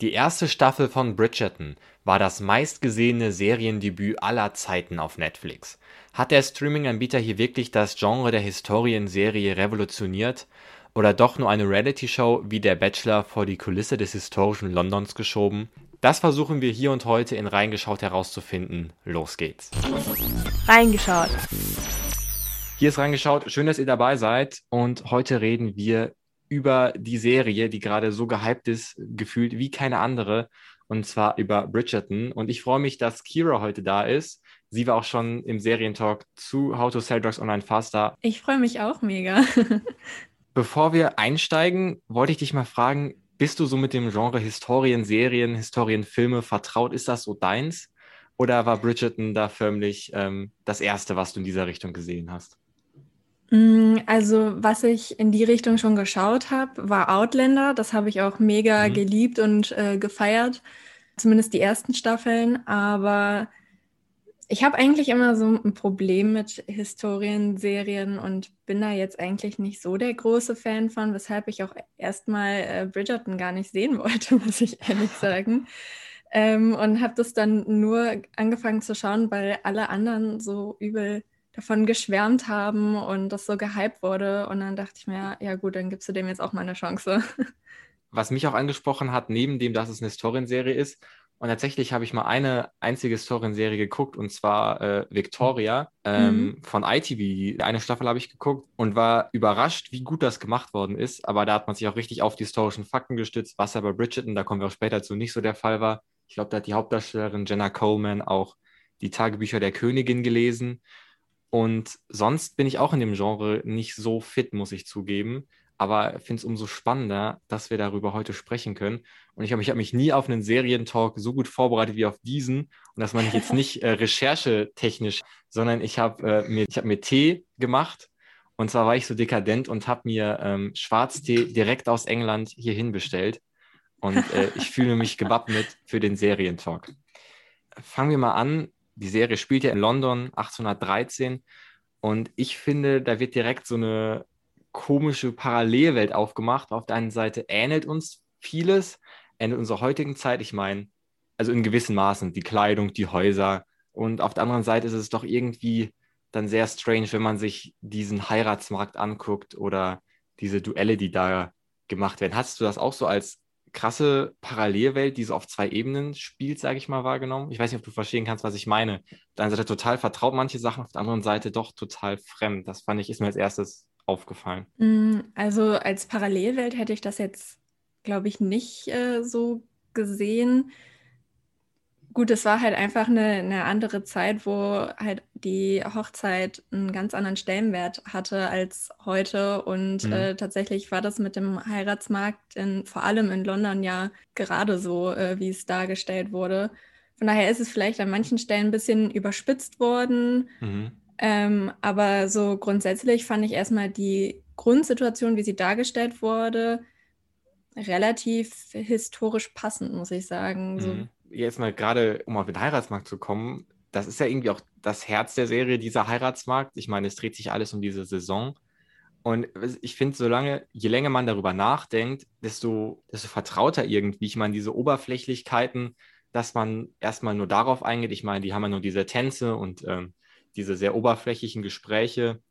Die erste Staffel von Bridgerton war das meistgesehene Seriendebüt aller Zeiten auf Netflix. Hat der Streaming-Anbieter hier wirklich das Genre der Historienserie revolutioniert oder doch nur eine Reality-Show wie Der Bachelor vor die Kulisse des historischen Londons geschoben? Das versuchen wir hier und heute in Reingeschaut herauszufinden. Los geht's. Reingeschaut. Hier ist Reingeschaut. Schön, dass ihr dabei seid. Und heute reden wir über die Serie, die gerade so gehypt ist, gefühlt wie keine andere, und zwar über Bridgerton. Und ich freue mich, dass Kira heute da ist. Sie war auch schon im Serientalk zu How to Sell Drugs Online Faster. Ich freue mich auch mega. Bevor wir einsteigen, wollte ich dich mal fragen, bist du so mit dem Genre Historienserien, Historienfilme vertraut? Ist das so deins? Oder war Bridgerton da förmlich ähm, das Erste, was du in dieser Richtung gesehen hast? Mm, also, was ich in die Richtung schon geschaut habe, war Outlander. Das habe ich auch mega mhm. geliebt und äh, gefeiert. Zumindest die ersten Staffeln. Aber ich habe eigentlich immer so ein Problem mit Historienserien und bin da jetzt eigentlich nicht so der große Fan von, weshalb ich auch erstmal äh, Bridgerton gar nicht sehen wollte, muss ich ehrlich sagen. Ähm, und habe das dann nur angefangen zu schauen, weil alle anderen so übel davon geschwärmt haben und das so gehypt wurde. Und dann dachte ich mir, ja gut, dann gibst du dem jetzt auch mal eine Chance. Was mich auch angesprochen hat, neben dem, dass es eine Historienserie ist, und tatsächlich habe ich mal eine einzige Historienserie geguckt, und zwar äh, Victoria ähm, mhm. von ITV. Eine Staffel habe ich geguckt und war überrascht, wie gut das gemacht worden ist. Aber da hat man sich auch richtig auf die historischen Fakten gestützt, was ja bei Bridgerton, da kommen wir auch später zu, nicht so der Fall war. Ich glaube, da hat die Hauptdarstellerin Jenna Coleman auch die Tagebücher der Königin gelesen. Und sonst bin ich auch in dem Genre nicht so fit, muss ich zugeben. Aber finde es umso spannender, dass wir darüber heute sprechen können. Und ich habe ich hab mich nie auf einen Serientalk so gut vorbereitet wie auf diesen. Und das meine ich jetzt nicht äh, recherchetechnisch, sondern ich habe äh, mir, hab mir Tee gemacht. Und zwar war ich so dekadent und habe mir ähm, Schwarztee direkt aus England hierhin bestellt. Und äh, ich fühle mich gewappnet für den Serientalk. Fangen wir mal an die Serie spielt ja in London 1813 und ich finde, da wird direkt so eine komische Parallelwelt aufgemacht. Auf der einen Seite ähnelt uns vieles, ähnelt unserer heutigen Zeit. Ich meine, also in gewissen Maßen die Kleidung, die Häuser. Und auf der anderen Seite ist es doch irgendwie dann sehr strange, wenn man sich diesen Heiratsmarkt anguckt oder diese Duelle, die da gemacht werden. Hast du das auch so als krasse Parallelwelt, die so auf zwei Ebenen spielt, sage ich mal, wahrgenommen. Ich weiß nicht, ob du verstehen kannst, was ich meine. Auf der einen Seite total vertraut manche Sachen, auf der anderen Seite doch total fremd. Das fand ich, ist mir als erstes aufgefallen. Mm, also als Parallelwelt hätte ich das jetzt, glaube ich, nicht äh, so gesehen. Gut, es war halt einfach eine, eine andere Zeit, wo halt die Hochzeit einen ganz anderen Stellenwert hatte als heute. Und mhm. äh, tatsächlich war das mit dem Heiratsmarkt in, vor allem in London ja gerade so, äh, wie es dargestellt wurde. Von daher ist es vielleicht an manchen Stellen ein bisschen überspitzt worden. Mhm. Ähm, aber so grundsätzlich fand ich erstmal die Grundsituation, wie sie dargestellt wurde, relativ historisch passend, muss ich sagen. Mhm. So jetzt mal gerade, um auf den Heiratsmarkt zu kommen, das ist ja irgendwie auch das Herz der Serie, dieser Heiratsmarkt. Ich meine, es dreht sich alles um diese Saison. Und ich finde, solange, je länger man darüber nachdenkt, desto, desto vertrauter irgendwie. Ich meine, diese Oberflächlichkeiten, dass man erstmal nur darauf eingeht. Ich meine, die haben ja nur diese Tänze und ähm, diese sehr oberflächlichen Gespräche.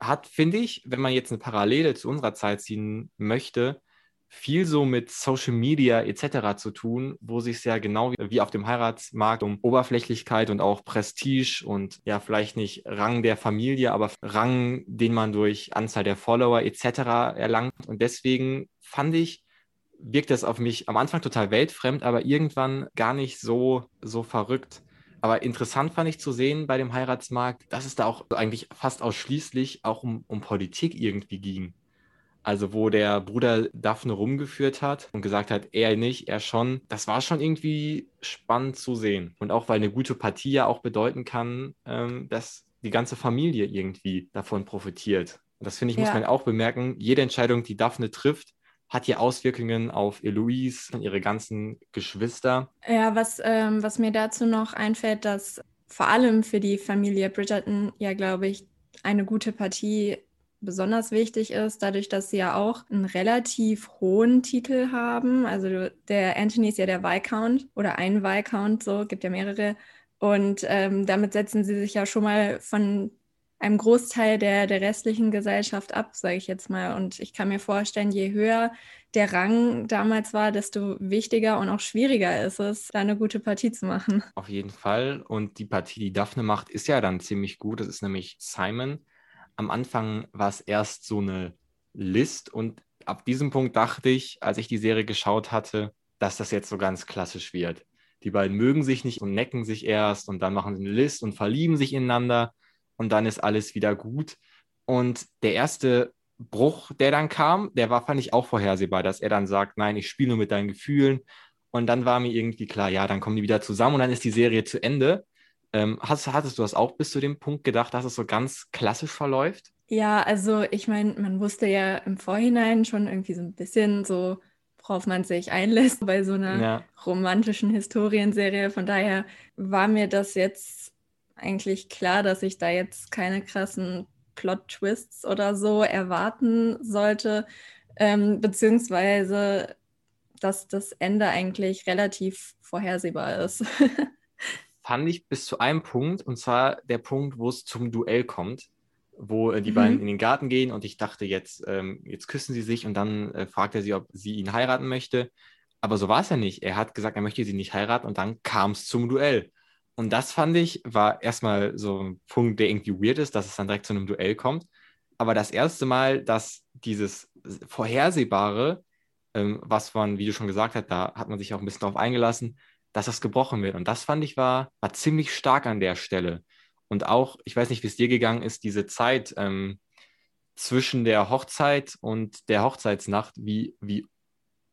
Hat, finde ich, wenn man jetzt eine Parallele zu unserer Zeit ziehen möchte, viel so mit Social Media etc. zu tun, wo sich ja genau wie auf dem Heiratsmarkt um Oberflächlichkeit und auch Prestige und ja vielleicht nicht Rang der Familie, aber Rang, den man durch Anzahl der Follower etc. erlangt. Und deswegen fand ich, wirkt das auf mich am Anfang total weltfremd, aber irgendwann gar nicht so, so verrückt. Aber interessant fand ich zu sehen bei dem Heiratsmarkt, dass es da auch eigentlich fast ausschließlich auch um, um Politik irgendwie ging. Also wo der Bruder Daphne rumgeführt hat und gesagt hat, er nicht, er schon. Das war schon irgendwie spannend zu sehen. Und auch weil eine gute Partie ja auch bedeuten kann, ähm, dass die ganze Familie irgendwie davon profitiert. Und das finde ich, ja. muss man auch bemerken. Jede Entscheidung, die Daphne trifft, hat hier Auswirkungen auf Eloise und ihre ganzen Geschwister. Ja, was, ähm, was mir dazu noch einfällt, dass vor allem für die Familie Bridgerton ja, glaube ich, eine gute Partie besonders wichtig ist, dadurch, dass sie ja auch einen relativ hohen Titel haben. Also der Anthony ist ja der Viscount oder ein Viscount, so gibt ja mehrere. Und ähm, damit setzen sie sich ja schon mal von einem Großteil der, der restlichen Gesellschaft ab, sage ich jetzt mal. Und ich kann mir vorstellen, je höher der Rang damals war, desto wichtiger und auch schwieriger ist es, da eine gute Partie zu machen. Auf jeden Fall. Und die Partie, die Daphne macht, ist ja dann ziemlich gut. Das ist nämlich Simon. Am Anfang war es erst so eine List und ab diesem Punkt dachte ich, als ich die Serie geschaut hatte, dass das jetzt so ganz klassisch wird. Die beiden mögen sich nicht und necken sich erst und dann machen sie eine List und verlieben sich ineinander und dann ist alles wieder gut. Und der erste Bruch, der dann kam, der war, fand ich auch vorhersehbar, dass er dann sagt, nein, ich spiele nur mit deinen Gefühlen. Und dann war mir irgendwie klar, ja, dann kommen die wieder zusammen und dann ist die Serie zu Ende. Ähm, hast, hattest du das auch bis zu dem Punkt gedacht, dass es so ganz klassisch verläuft? Ja, also ich meine, man wusste ja im Vorhinein schon irgendwie so ein bisschen so, worauf man sich einlässt bei so einer ja. romantischen Historienserie. Von daher war mir das jetzt eigentlich klar, dass ich da jetzt keine krassen Plot-Twists oder so erwarten sollte, ähm, beziehungsweise dass das Ende eigentlich relativ vorhersehbar ist. Fand ich bis zu einem Punkt, und zwar der Punkt, wo es zum Duell kommt, wo äh, die mhm. beiden in den Garten gehen und ich dachte, jetzt, ähm, jetzt küssen sie sich und dann äh, fragt er sie, ob sie ihn heiraten möchte. Aber so war es ja nicht. Er hat gesagt, er möchte sie nicht heiraten und dann kam es zum Duell. Und das fand ich, war erstmal so ein Punkt, der irgendwie weird ist, dass es dann direkt zu einem Duell kommt. Aber das erste Mal, dass dieses Vorhersehbare, ähm, was man, wie du schon gesagt hast, da hat man sich auch ein bisschen darauf eingelassen, dass das gebrochen wird. Und das fand ich war, war ziemlich stark an der Stelle. Und auch, ich weiß nicht, wie es dir gegangen ist, diese Zeit ähm, zwischen der Hochzeit und der Hochzeitsnacht, wie, wie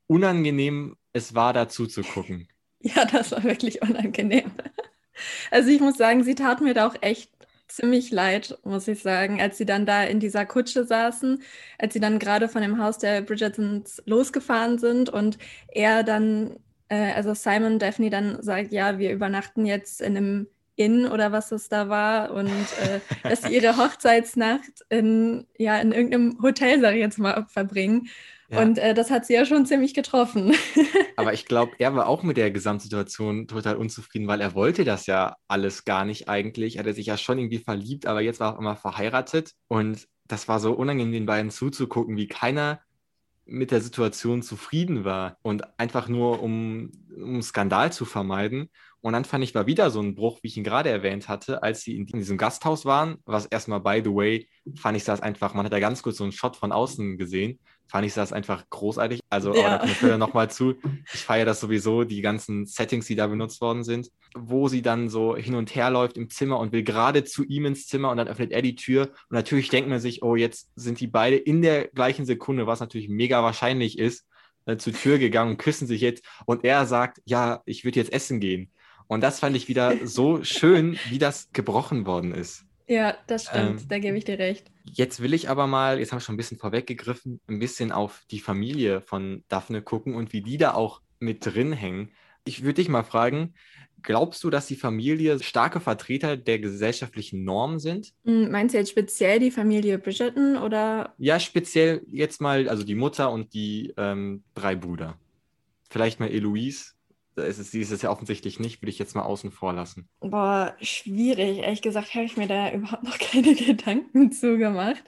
unangenehm es war, dazu zu gucken. Ja, das war wirklich unangenehm. Also ich muss sagen, sie tat mir da auch echt ziemlich leid, muss ich sagen, als sie dann da in dieser Kutsche saßen, als sie dann gerade von dem Haus der Bridgertons losgefahren sind und er dann, äh, also Simon Daphne dann sagt, ja, wir übernachten jetzt in einem Inn oder was es da war und äh, dass sie ihre Hochzeitsnacht in, ja, in irgendeinem Hotel, sage ich jetzt mal, verbringen. Ja. Und äh, das hat sie ja schon ziemlich getroffen. Aber ich glaube, er war auch mit der Gesamtsituation total unzufrieden, weil er wollte das ja alles gar nicht eigentlich. Er hatte sich ja schon irgendwie verliebt, aber jetzt war er auch immer verheiratet. Und das war so unangenehm, den beiden zuzugucken, wie keiner mit der Situation zufrieden war und einfach nur um, um Skandal zu vermeiden. Und dann fand ich, war wieder so ein Bruch, wie ich ihn gerade erwähnt hatte, als sie in diesem Gasthaus waren, was erstmal, by the way, fand ich das einfach, man hat da ganz kurz so einen Shot von außen gesehen, fand ich das einfach großartig. Also, ja. oh, da komme ich später nochmal zu. Ich feiere das sowieso, die ganzen Settings, die da benutzt worden sind, wo sie dann so hin und her läuft im Zimmer und will gerade zu ihm ins Zimmer und dann öffnet er die Tür. Und natürlich denkt man sich, oh, jetzt sind die beide in der gleichen Sekunde, was natürlich mega wahrscheinlich ist, äh, zur Tür gegangen und küssen sich jetzt. Und er sagt, ja, ich würde jetzt essen gehen. Und das fand ich wieder so schön, wie das gebrochen worden ist. Ja, das stimmt, ähm, da gebe ich dir recht. Jetzt will ich aber mal, jetzt habe ich schon ein bisschen vorweggegriffen, ein bisschen auf die Familie von Daphne gucken und wie die da auch mit drin hängen. Ich würde dich mal fragen, glaubst du, dass die Familie starke Vertreter der gesellschaftlichen Normen sind? Hm, meinst du jetzt speziell die Familie Bridgerton oder? Ja, speziell jetzt mal, also die Mutter und die ähm, drei Brüder. Vielleicht mal Eloise ist es, sie ist es ja offensichtlich nicht, würde ich jetzt mal außen vor lassen. Boah, schwierig. Ehrlich gesagt habe ich mir da überhaupt noch keine Gedanken zugemacht.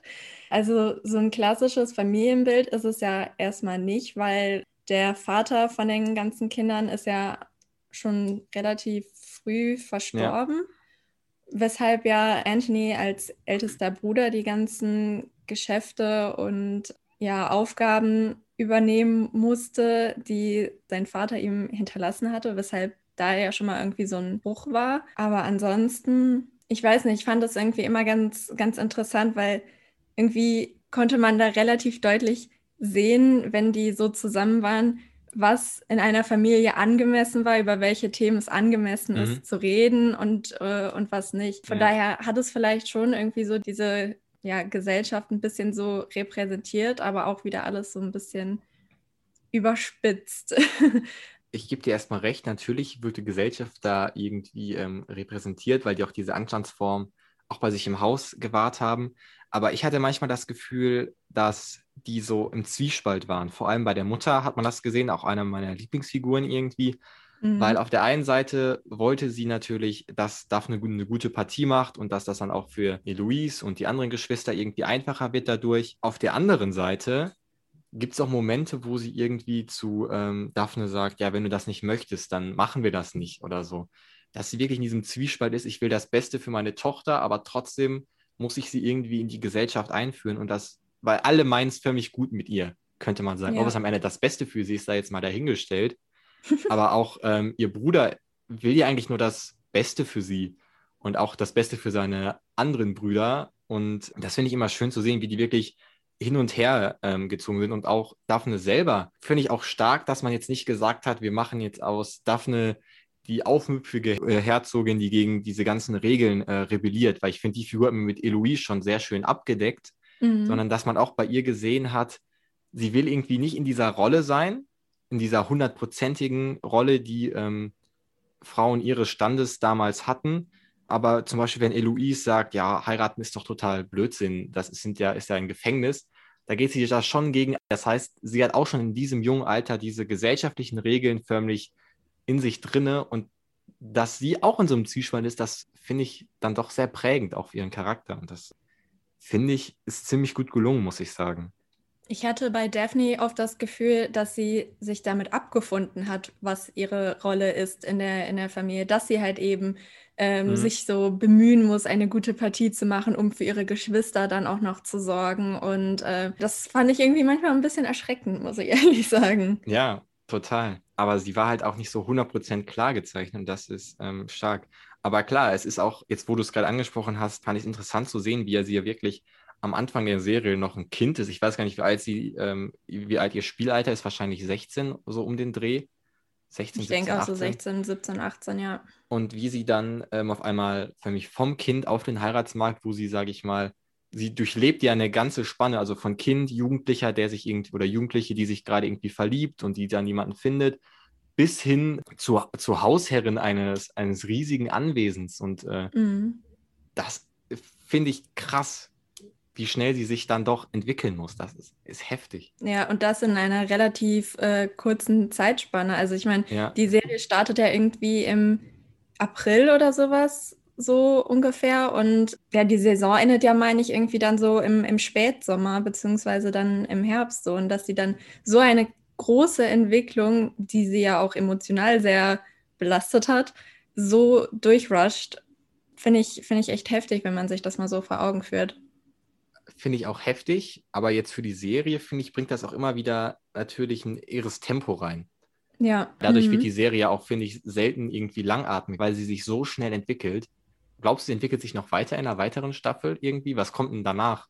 Also so ein klassisches Familienbild ist es ja erstmal nicht, weil der Vater von den ganzen Kindern ist ja schon relativ früh verstorben. Ja. Weshalb ja Anthony als ältester Bruder die ganzen Geschäfte und ja, Aufgaben übernehmen musste, die sein Vater ihm hinterlassen hatte, weshalb da ja schon mal irgendwie so ein Bruch war. Aber ansonsten, ich weiß nicht, ich fand das irgendwie immer ganz, ganz interessant, weil irgendwie konnte man da relativ deutlich sehen, wenn die so zusammen waren, was in einer Familie angemessen war, über welche Themen es angemessen mhm. ist zu reden und, äh, und was nicht. Von ja. daher hat es vielleicht schon irgendwie so diese ja, Gesellschaft ein bisschen so repräsentiert, aber auch wieder alles so ein bisschen überspitzt. ich gebe dir erstmal recht, natürlich wird die Gesellschaft da irgendwie ähm, repräsentiert, weil die auch diese Anstandsform auch bei sich im Haus gewahrt haben. Aber ich hatte manchmal das Gefühl, dass die so im Zwiespalt waren. Vor allem bei der Mutter hat man das gesehen, auch einer meiner Lieblingsfiguren irgendwie. Mhm. Weil auf der einen Seite wollte sie natürlich, dass Daphne eine gute Partie macht und dass das dann auch für Eloise und die anderen Geschwister irgendwie einfacher wird dadurch. Auf der anderen Seite gibt es auch Momente, wo sie irgendwie zu ähm, Daphne sagt, ja, wenn du das nicht möchtest, dann machen wir das nicht oder so. Dass sie wirklich in diesem Zwiespalt ist, ich will das Beste für meine Tochter, aber trotzdem muss ich sie irgendwie in die Gesellschaft einführen und das, weil alle meinen es für mich gut mit ihr, könnte man sagen. Ja. Ob es am Ende das Beste für sie ist, da jetzt mal dahingestellt. aber auch ähm, ihr Bruder will ja eigentlich nur das Beste für sie und auch das Beste für seine anderen Brüder. Und das finde ich immer schön zu sehen, wie die wirklich hin und her ähm, gezogen sind und auch Daphne selber finde ich auch stark, dass man jetzt nicht gesagt hat, wir machen jetzt aus Daphne die aufmüpfige äh, Herzogin, die gegen diese ganzen Regeln äh, rebelliert, weil ich finde, die Figur hat man mit Eloise schon sehr schön abgedeckt, mhm. sondern dass man auch bei ihr gesehen hat, sie will irgendwie nicht in dieser Rolle sein, in dieser hundertprozentigen Rolle, die ähm, Frauen ihres Standes damals hatten, aber zum Beispiel, wenn Eloise sagt, ja, heiraten ist doch total Blödsinn, das ist, sind ja, ist ja ein Gefängnis, da geht sie da schon gegen. Das heißt, sie hat auch schon in diesem jungen Alter diese gesellschaftlichen Regeln förmlich in sich drinne und dass sie auch in so einem Zwiespalt ist, das finde ich dann doch sehr prägend auch für ihren Charakter. Und das finde ich ist ziemlich gut gelungen, muss ich sagen. Ich hatte bei Daphne oft das Gefühl, dass sie sich damit abgefunden hat, was ihre Rolle ist in der, in der Familie, dass sie halt eben ähm, mhm. sich so bemühen muss, eine gute Partie zu machen, um für ihre Geschwister dann auch noch zu sorgen. Und äh, das fand ich irgendwie manchmal ein bisschen erschreckend, muss ich ehrlich sagen. Ja, total. Aber sie war halt auch nicht so 100% klar gezeichnet und das ist ähm, stark. Aber klar, es ist auch, jetzt wo du es gerade angesprochen hast, fand ich es interessant zu sehen, wie er sie ja wirklich am Anfang der Serie noch ein Kind ist. Ich weiß gar nicht, wie alt sie, ähm, wie alt ihr Spielalter ist, wahrscheinlich 16, so um den Dreh. 16, ich denke auch so 16, 17, 18, ja. Und wie sie dann ähm, auf einmal für mich vom Kind auf den Heiratsmarkt, wo sie, sage ich mal, sie durchlebt ja eine ganze Spanne, also von Kind, Jugendlicher, der sich irgendwie, oder Jugendliche, die sich gerade irgendwie verliebt und die dann jemanden findet, bis hin zur, zur Hausherrin eines, eines riesigen Anwesens. Und äh, mhm. das finde ich krass, wie schnell sie sich dann doch entwickeln muss. Das ist, ist heftig. Ja, und das in einer relativ äh, kurzen Zeitspanne. Also ich meine, ja. die Serie startet ja irgendwie im April oder sowas, so ungefähr. Und ja, die Saison endet ja, meine ich, irgendwie dann so im, im Spätsommer, beziehungsweise dann im Herbst so. Und dass sie dann so eine große Entwicklung, die sie ja auch emotional sehr belastet hat, so durchrusht, finde ich, find ich echt heftig, wenn man sich das mal so vor Augen führt finde ich auch heftig, aber jetzt für die Serie, finde ich, bringt das auch immer wieder natürlich ein irres Tempo rein. Ja. Dadurch mhm. wird die Serie auch, finde ich, selten irgendwie langatmig, weil sie sich so schnell entwickelt. Glaubst du, sie entwickelt sich noch weiter in einer weiteren Staffel irgendwie? Was kommt denn danach?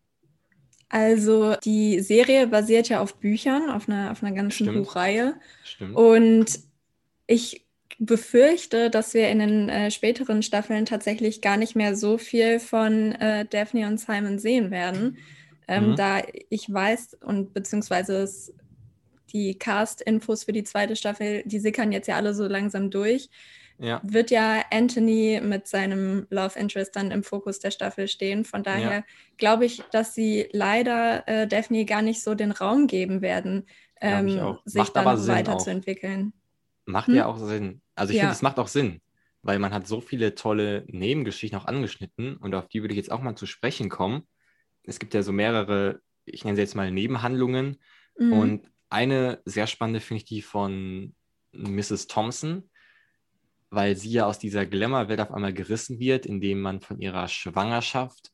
Also die Serie basiert ja auf Büchern, auf einer, auf einer ganzen Stimmt. Buchreihe. Stimmt. Und ich befürchte, dass wir in den äh, späteren Staffeln tatsächlich gar nicht mehr so viel von äh, Daphne und Simon sehen werden. Ähm, mhm. Da ich weiß und beziehungsweise es, die Cast-Infos für die zweite Staffel, die sickern jetzt ja alle so langsam durch. Ja. Wird ja Anthony mit seinem Love Interest dann im Fokus der Staffel stehen. Von daher ja. glaube ich, dass sie leider äh, Daphne gar nicht so den Raum geben werden, ähm, sich dann weiterzuentwickeln. Macht hm? ja auch Sinn. Also ich ja. finde, es macht auch Sinn, weil man hat so viele tolle Nebengeschichten auch angeschnitten und auf die würde ich jetzt auch mal zu sprechen kommen. Es gibt ja so mehrere, ich nenne sie jetzt mal Nebenhandlungen mhm. und eine sehr spannende finde ich die von Mrs. Thompson, weil sie ja aus dieser Glamour-Welt auf einmal gerissen wird, indem man von ihrer Schwangerschaft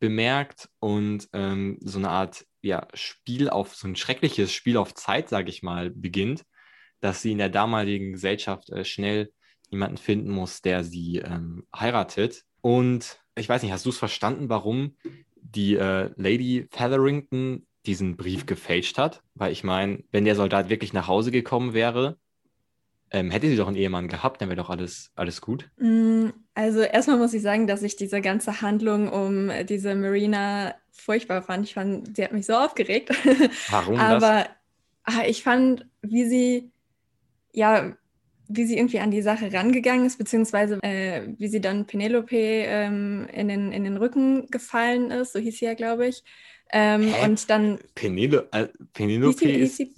bemerkt und ähm, so eine Art ja, Spiel auf, so ein schreckliches Spiel auf Zeit, sage ich mal, beginnt dass sie in der damaligen Gesellschaft äh, schnell jemanden finden muss, der sie ähm, heiratet. Und ich weiß nicht, hast du es verstanden, warum die äh, Lady Featherington diesen Brief gefälscht hat? Weil ich meine, wenn der Soldat wirklich nach Hause gekommen wäre, ähm, hätte sie doch einen Ehemann gehabt, dann wäre doch alles, alles gut. Mm, also erstmal muss ich sagen, dass ich diese ganze Handlung um diese Marina furchtbar fand. Ich fand, sie hat mich so aufgeregt. Warum Aber das? Ah, ich fand, wie sie ja, wie sie irgendwie an die Sache rangegangen ist, beziehungsweise äh, wie sie dann Penelope ähm, in, den, in den Rücken gefallen ist, so hieß sie ja, glaube ich. Ähm, und dann. Penelo äh, Penelope hieß sie, ist, hieß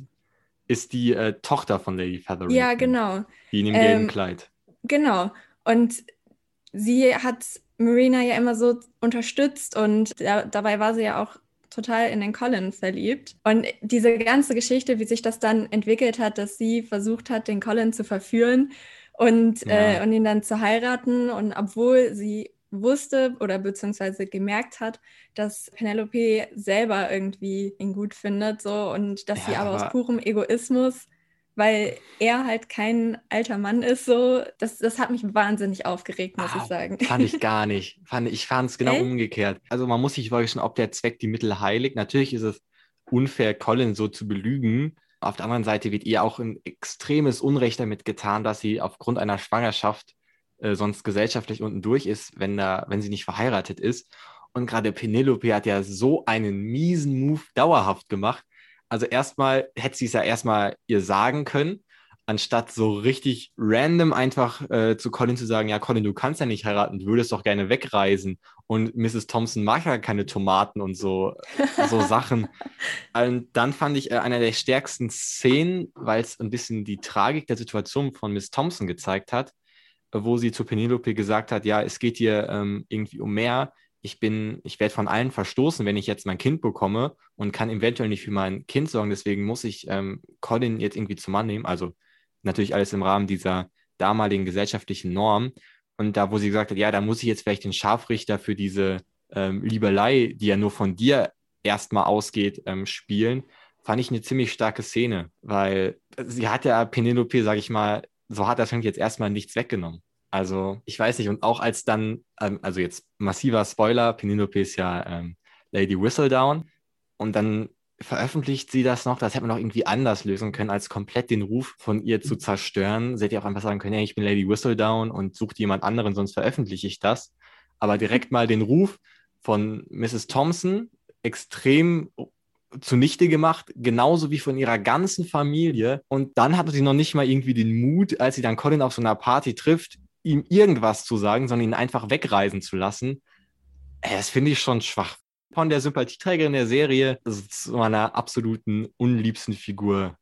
ist, die äh, Tochter von Lady Featherington. Ja, genau. Die in dem gelben ähm, Kleid. Genau. Und sie hat Marina ja immer so unterstützt und da, dabei war sie ja auch total in den Colin verliebt. Und diese ganze Geschichte, wie sich das dann entwickelt hat, dass sie versucht hat, den Colin zu verführen und, ja. äh, und ihn dann zu heiraten. Und obwohl sie wusste oder beziehungsweise gemerkt hat, dass Penelope selber irgendwie ihn gut findet so und dass ja, sie aber, aber aus purem Egoismus weil er halt kein alter Mann ist, so, das, das hat mich wahnsinnig aufgeregt, muss ah, ich sagen. Fand ich gar nicht. Fand, ich fand es genau Echt? umgekehrt. Also man muss sich wirklich schon, ob der Zweck die Mittel heiligt. Natürlich ist es unfair, Colin so zu belügen. Auf der anderen Seite wird ihr auch ein extremes Unrecht damit getan, dass sie aufgrund einer Schwangerschaft äh, sonst gesellschaftlich unten durch ist, wenn, da, wenn sie nicht verheiratet ist. Und gerade Penelope hat ja so einen miesen Move dauerhaft gemacht, also erstmal hätte sie es ja erstmal ihr sagen können, anstatt so richtig random einfach äh, zu Colin zu sagen, ja, Colin, du kannst ja nicht heiraten, du würdest doch gerne wegreisen. Und Mrs. Thompson mag ja keine Tomaten und so, so Sachen. Und dann fand ich äh, einer der stärksten Szenen, weil es ein bisschen die Tragik der Situation von Miss Thompson gezeigt hat, wo sie zu Penelope gesagt hat, ja, es geht hier ähm, irgendwie um mehr ich bin, ich werde von allen verstoßen, wenn ich jetzt mein Kind bekomme und kann eventuell nicht für mein Kind sorgen. Deswegen muss ich ähm, Colin jetzt irgendwie zum Mann nehmen. Also natürlich alles im Rahmen dieser damaligen gesellschaftlichen Norm. Und da, wo sie gesagt hat, ja, da muss ich jetzt vielleicht den Scharfrichter für diese ähm, Liebelei, die ja nur von dir erstmal ausgeht, ähm, spielen, fand ich eine ziemlich starke Szene, weil sie hat ja Penelope, sag ich mal, so hat das jetzt erstmal nichts weggenommen. Also, ich weiß nicht, und auch als dann, ähm, also jetzt massiver Spoiler, Penelope ist ja ähm, Lady Whistledown und dann veröffentlicht sie das noch, das hätte man noch irgendwie anders lösen können, als komplett den Ruf von ihr zu zerstören. Sie hätte ja auch einfach sagen können, hey, ich bin Lady Whistledown und sucht jemand anderen, sonst veröffentliche ich das. Aber direkt mal den Ruf von Mrs. Thompson extrem zunichte gemacht, genauso wie von ihrer ganzen Familie. Und dann hatte sie noch nicht mal irgendwie den Mut, als sie dann Colin auf so einer Party trifft, ihm irgendwas zu sagen, sondern ihn einfach wegreisen zu lassen, äh, das finde ich schon schwach. Von der Sympathieträgerin der Serie zu meiner absoluten unliebsten Figur.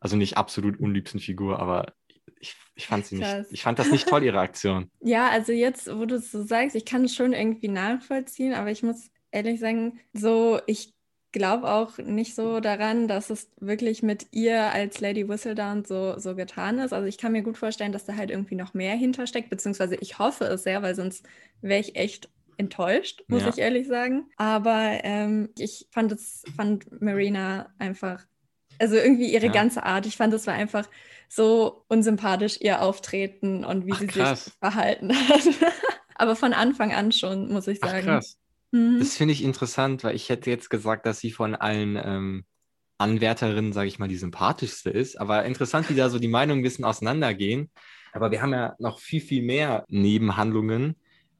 Also nicht absolut unliebsten Figur, aber ich, ich fand sie nicht, ich fand das nicht toll, ihre Aktion. Ja, also jetzt, wo du es so sagst, ich kann es schon irgendwie nachvollziehen, aber ich muss ehrlich sagen, so, ich glaube auch nicht so daran, dass es wirklich mit ihr als Lady Whistledown so, so getan ist. Also ich kann mir gut vorstellen, dass da halt irgendwie noch mehr hintersteckt, beziehungsweise ich hoffe es sehr, weil sonst wäre ich echt enttäuscht, muss ja. ich ehrlich sagen. Aber ähm, ich fand es, fand Marina einfach, also irgendwie ihre ja. ganze Art, ich fand es war einfach so unsympathisch, ihr Auftreten und wie Ach, sie krass. sich verhalten hat. Aber von Anfang an schon, muss ich sagen. Ach, krass. Mhm. Das finde ich interessant, weil ich hätte jetzt gesagt, dass sie von allen ähm, Anwärterinnen, sage ich mal, die sympathischste ist. Aber interessant, wie da so die Meinungen ein bisschen auseinandergehen. Aber wir haben ja noch viel, viel mehr Nebenhandlungen.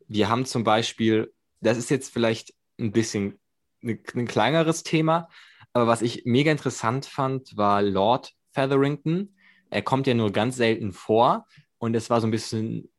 Wir haben zum Beispiel, das ist jetzt vielleicht ein bisschen ein, ein kleineres Thema, aber was ich mega interessant fand, war Lord Featherington. Er kommt ja nur ganz selten vor und es war so ein bisschen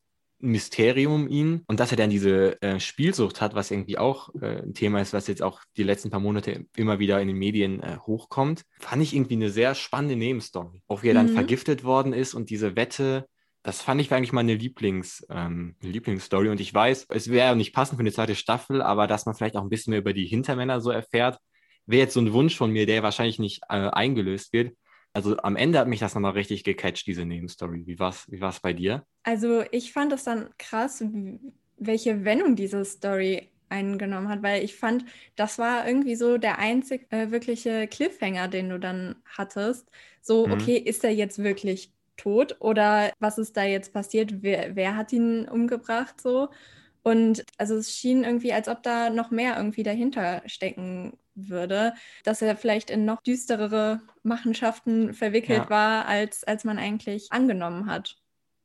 Mysterium um ihn und dass er dann diese äh, Spielsucht hat, was irgendwie auch äh, ein Thema ist, was jetzt auch die letzten paar Monate immer wieder in den Medien äh, hochkommt, fand ich irgendwie eine sehr spannende Nebenstory. Auch wie er dann mhm. vergiftet worden ist und diese Wette, das fand ich eigentlich meine Lieblings, ähm, Lieblingsstory und ich weiß, es wäre ja nicht passend für eine zweite Staffel, aber dass man vielleicht auch ein bisschen mehr über die Hintermänner so erfährt, wäre jetzt so ein Wunsch von mir, der wahrscheinlich nicht äh, eingelöst wird. Also am Ende hat mich das nochmal richtig gecatcht, diese Nebenstory. Wie war es wie war's bei dir? Also ich fand es dann krass, welche Wendung diese Story eingenommen hat, weil ich fand, das war irgendwie so der einzig äh, wirkliche Cliffhanger, den du dann hattest. So, mhm. okay, ist er jetzt wirklich tot oder was ist da jetzt passiert? Wer, wer hat ihn umgebracht so? Und also es schien irgendwie, als ob da noch mehr irgendwie dahinter stecken würde, dass er vielleicht in noch düsterere Machenschaften verwickelt ja. war, als, als man eigentlich angenommen hat.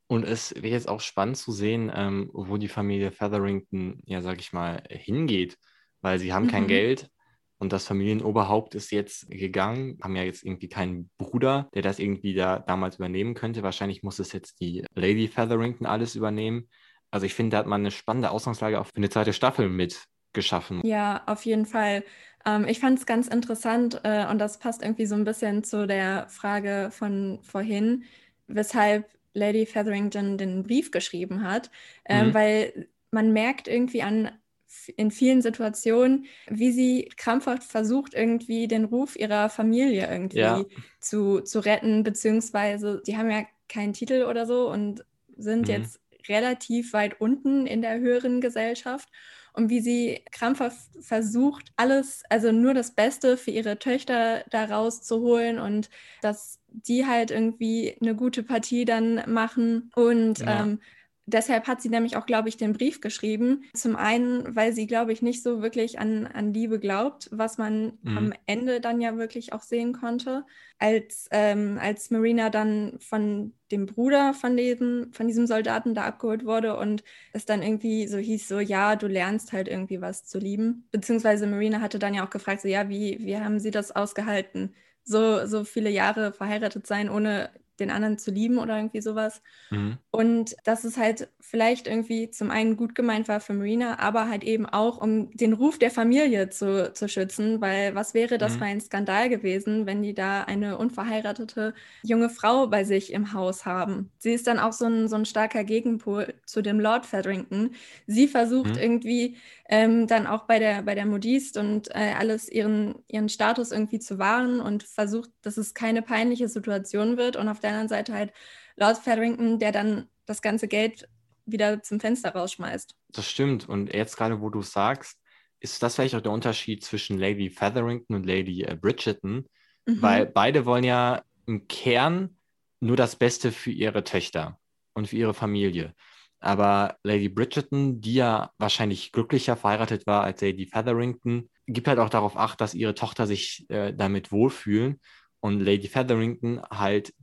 Und es wäre jetzt auch spannend zu sehen, ähm, wo die Familie Featherington, ja, sag ich mal, hingeht, weil sie haben mhm. kein Geld. Und das Familienoberhaupt ist jetzt gegangen, haben ja jetzt irgendwie keinen Bruder, der das irgendwie da damals übernehmen könnte. Wahrscheinlich muss es jetzt die Lady Featherington alles übernehmen. Also ich finde, da hat man eine spannende Ausgangslage auch für eine zweite Staffel mit geschaffen. Ja, auf jeden Fall. Ähm, ich fand es ganz interessant äh, und das passt irgendwie so ein bisschen zu der Frage von vorhin, weshalb Lady Featherington den Brief geschrieben hat, äh, mhm. weil man merkt irgendwie an in vielen Situationen, wie sie krampfhaft versucht, irgendwie den Ruf ihrer Familie irgendwie ja. zu, zu retten, beziehungsweise die haben ja keinen Titel oder so und sind mhm. jetzt relativ weit unten in der höheren Gesellschaft und wie sie krampfhaft versucht, alles, also nur das Beste für ihre Töchter da rauszuholen und dass die halt irgendwie eine gute Partie dann machen und ja. ähm, Deshalb hat sie nämlich auch, glaube ich, den Brief geschrieben. Zum einen, weil sie, glaube ich, nicht so wirklich an, an Liebe glaubt, was man mhm. am Ende dann ja wirklich auch sehen konnte. Als, ähm, als Marina dann von dem Bruder von diesem, von diesem Soldaten da abgeholt wurde und es dann irgendwie so hieß, so ja, du lernst halt irgendwie was zu lieben. Beziehungsweise Marina hatte dann ja auch gefragt, so ja, wie, wie haben sie das ausgehalten? So, so viele Jahre verheiratet sein, ohne den anderen zu lieben oder irgendwie sowas. Mhm. Und dass es halt vielleicht irgendwie zum einen gut gemeint war für Marina, aber halt eben auch, um den Ruf der Familie zu, zu schützen, weil was wäre das mhm. für ein Skandal gewesen, wenn die da eine unverheiratete junge Frau bei sich im Haus haben. Sie ist dann auch so ein, so ein starker Gegenpol zu dem Lord Featherington. Sie versucht mhm. irgendwie ähm, dann auch bei der, bei der Modiste und äh, alles ihren, ihren Status irgendwie zu wahren und versucht, dass es keine peinliche Situation wird. Und auf der anderen Seite halt Lord Featherington, der dann das ganze Geld wieder zum Fenster rausschmeißt. Das stimmt. Und jetzt gerade, wo du sagst, ist das vielleicht auch der Unterschied zwischen Lady Featherington und Lady äh, Bridgerton, mhm. weil beide wollen ja im Kern nur das Beste für ihre Töchter und für ihre Familie. Aber Lady Bridgerton, die ja wahrscheinlich glücklicher verheiratet war als Lady Featherington, gibt halt auch darauf Acht, dass ihre Tochter sich äh, damit wohlfühlen. Und Lady Featherington halt,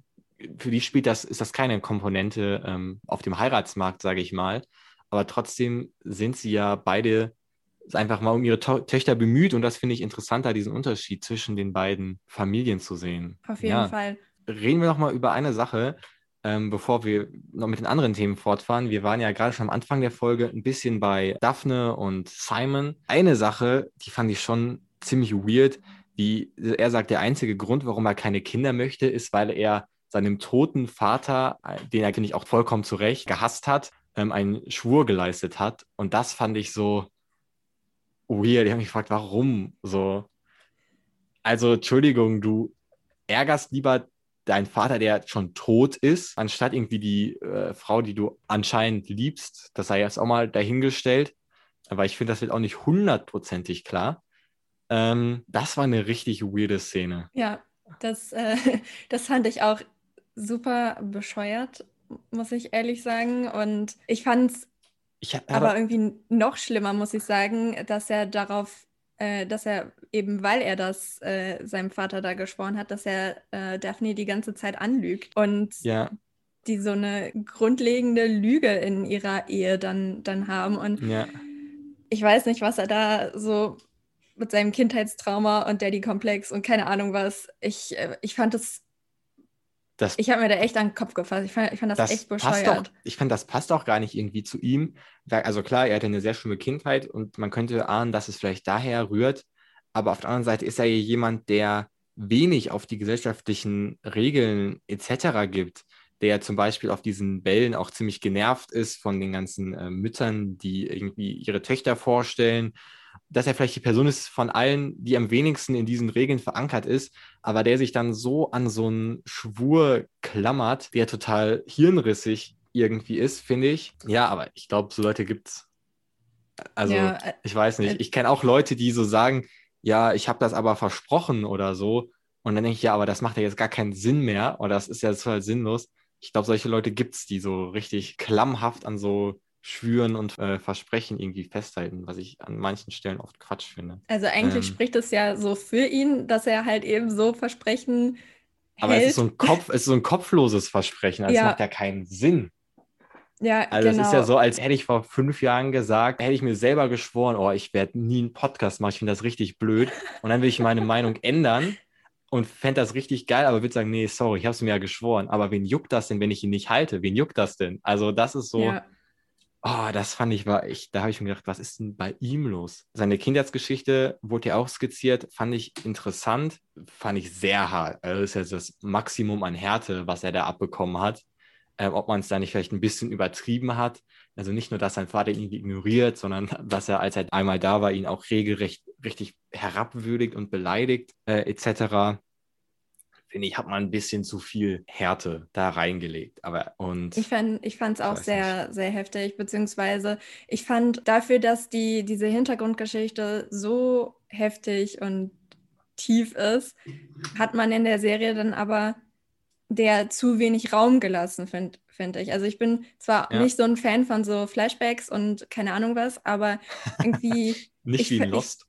für die spielt das, ist das keine Komponente ähm, auf dem Heiratsmarkt, sage ich mal. Aber trotzdem sind sie ja beide einfach mal um ihre to Töchter bemüht. Und das finde ich interessanter, diesen Unterschied zwischen den beiden Familien zu sehen. Auf jeden ja. Fall. Reden wir noch mal über eine Sache, ähm, bevor wir noch mit den anderen Themen fortfahren. Wir waren ja gerade schon am Anfang der Folge ein bisschen bei Daphne und Simon. Eine Sache, die fand ich schon ziemlich weird, wie er sagt, der einzige Grund, warum er keine Kinder möchte, ist, weil er seinem toten Vater, den er, finde ich, auch vollkommen zu Recht gehasst hat, ähm, einen Schwur geleistet hat. Und das fand ich so weird. Ich habe mich gefragt, warum so? Also, Entschuldigung, du ärgerst lieber dein Vater, der schon tot ist, anstatt irgendwie die äh, Frau, die du anscheinend liebst, das sei jetzt auch mal dahingestellt, aber ich finde, das wird auch nicht hundertprozentig klar. Ähm, das war eine richtig weirde Szene. Ja, das, äh, das fand ich auch super bescheuert, muss ich ehrlich sagen. Und ich fand es aber, aber irgendwie noch schlimmer, muss ich sagen, dass er darauf äh, dass er eben, weil er das äh, seinem Vater da geschworen hat, dass er äh, Daphne die ganze Zeit anlügt und ja. die so eine grundlegende Lüge in ihrer Ehe dann, dann haben. Und ja. ich weiß nicht, was er da so mit seinem Kindheitstrauma und Daddy-Komplex und keine Ahnung was. Ich, äh, ich fand es das, ich habe mir da echt an den Kopf gefasst. Ich fand, ich fand das, das, echt bescheuert. Auch, ich fand, das passt auch gar nicht irgendwie zu ihm. Also klar, er hatte eine sehr schöne Kindheit und man könnte ahnen, dass es vielleicht daher rührt. Aber auf der anderen Seite ist er ja jemand, der wenig auf die gesellschaftlichen Regeln etc. gibt, der zum Beispiel auf diesen Bällen auch ziemlich genervt ist von den ganzen äh, Müttern, die irgendwie ihre Töchter vorstellen dass er vielleicht die Person ist von allen, die am wenigsten in diesen Regeln verankert ist, aber der sich dann so an so einen Schwur klammert, der total hirnrissig irgendwie ist, finde ich. Ja, aber ich glaube, so Leute gibt es. Also, ja, äh, ich weiß nicht. Äh, ich kenne auch Leute, die so sagen, ja, ich habe das aber versprochen oder so. Und dann denke ich, ja, aber das macht ja jetzt gar keinen Sinn mehr oder das ist ja total sinnlos. Ich glaube, solche Leute gibt es, die so richtig klammhaft an so Schwüren und äh, Versprechen irgendwie festhalten, was ich an manchen Stellen oft Quatsch finde. Also eigentlich ähm, spricht es ja so für ihn, dass er halt eben so Versprechen aber hält. es ist so ein Kopf, es ist so ein kopfloses Versprechen, also ja. macht ja keinen Sinn. Ja, Also genau. es ist ja so, als hätte ich vor fünf Jahren gesagt, hätte ich mir selber geschworen, oh, ich werde nie einen Podcast machen, ich finde das richtig blöd. Und dann will ich meine Meinung ändern und fände das richtig geil, aber würde sagen, nee, sorry, ich habe es mir ja geschworen. Aber wen juckt das denn, wenn ich ihn nicht halte? Wen juckt das denn? Also das ist so, ja. Oh, das fand ich, war ich, da habe ich mir gedacht, was ist denn bei ihm los? Seine Kindheitsgeschichte wurde ja auch skizziert, fand ich interessant, fand ich sehr hart. Also das ist ja das Maximum an Härte, was er da abbekommen hat ähm, ob man es da nicht vielleicht ein bisschen übertrieben hat. Also nicht nur, dass sein Vater ihn ignoriert, sondern dass er, als er einmal da war, ihn auch regelrecht richtig herabwürdigt und beleidigt, äh, etc. Finde ich, hat man ein bisschen zu viel Härte da reingelegt. Aber und Ich fand ich fand es auch sehr, sehr heftig, beziehungsweise ich fand dafür, dass die, diese Hintergrundgeschichte so heftig und tief ist, hat man in der Serie dann aber der zu wenig Raum gelassen, finde find ich. Also ich bin zwar Ja. nicht so ein Fan von so Flashbacks und keine Ahnung was, aber irgendwie nicht ich wie in Lost.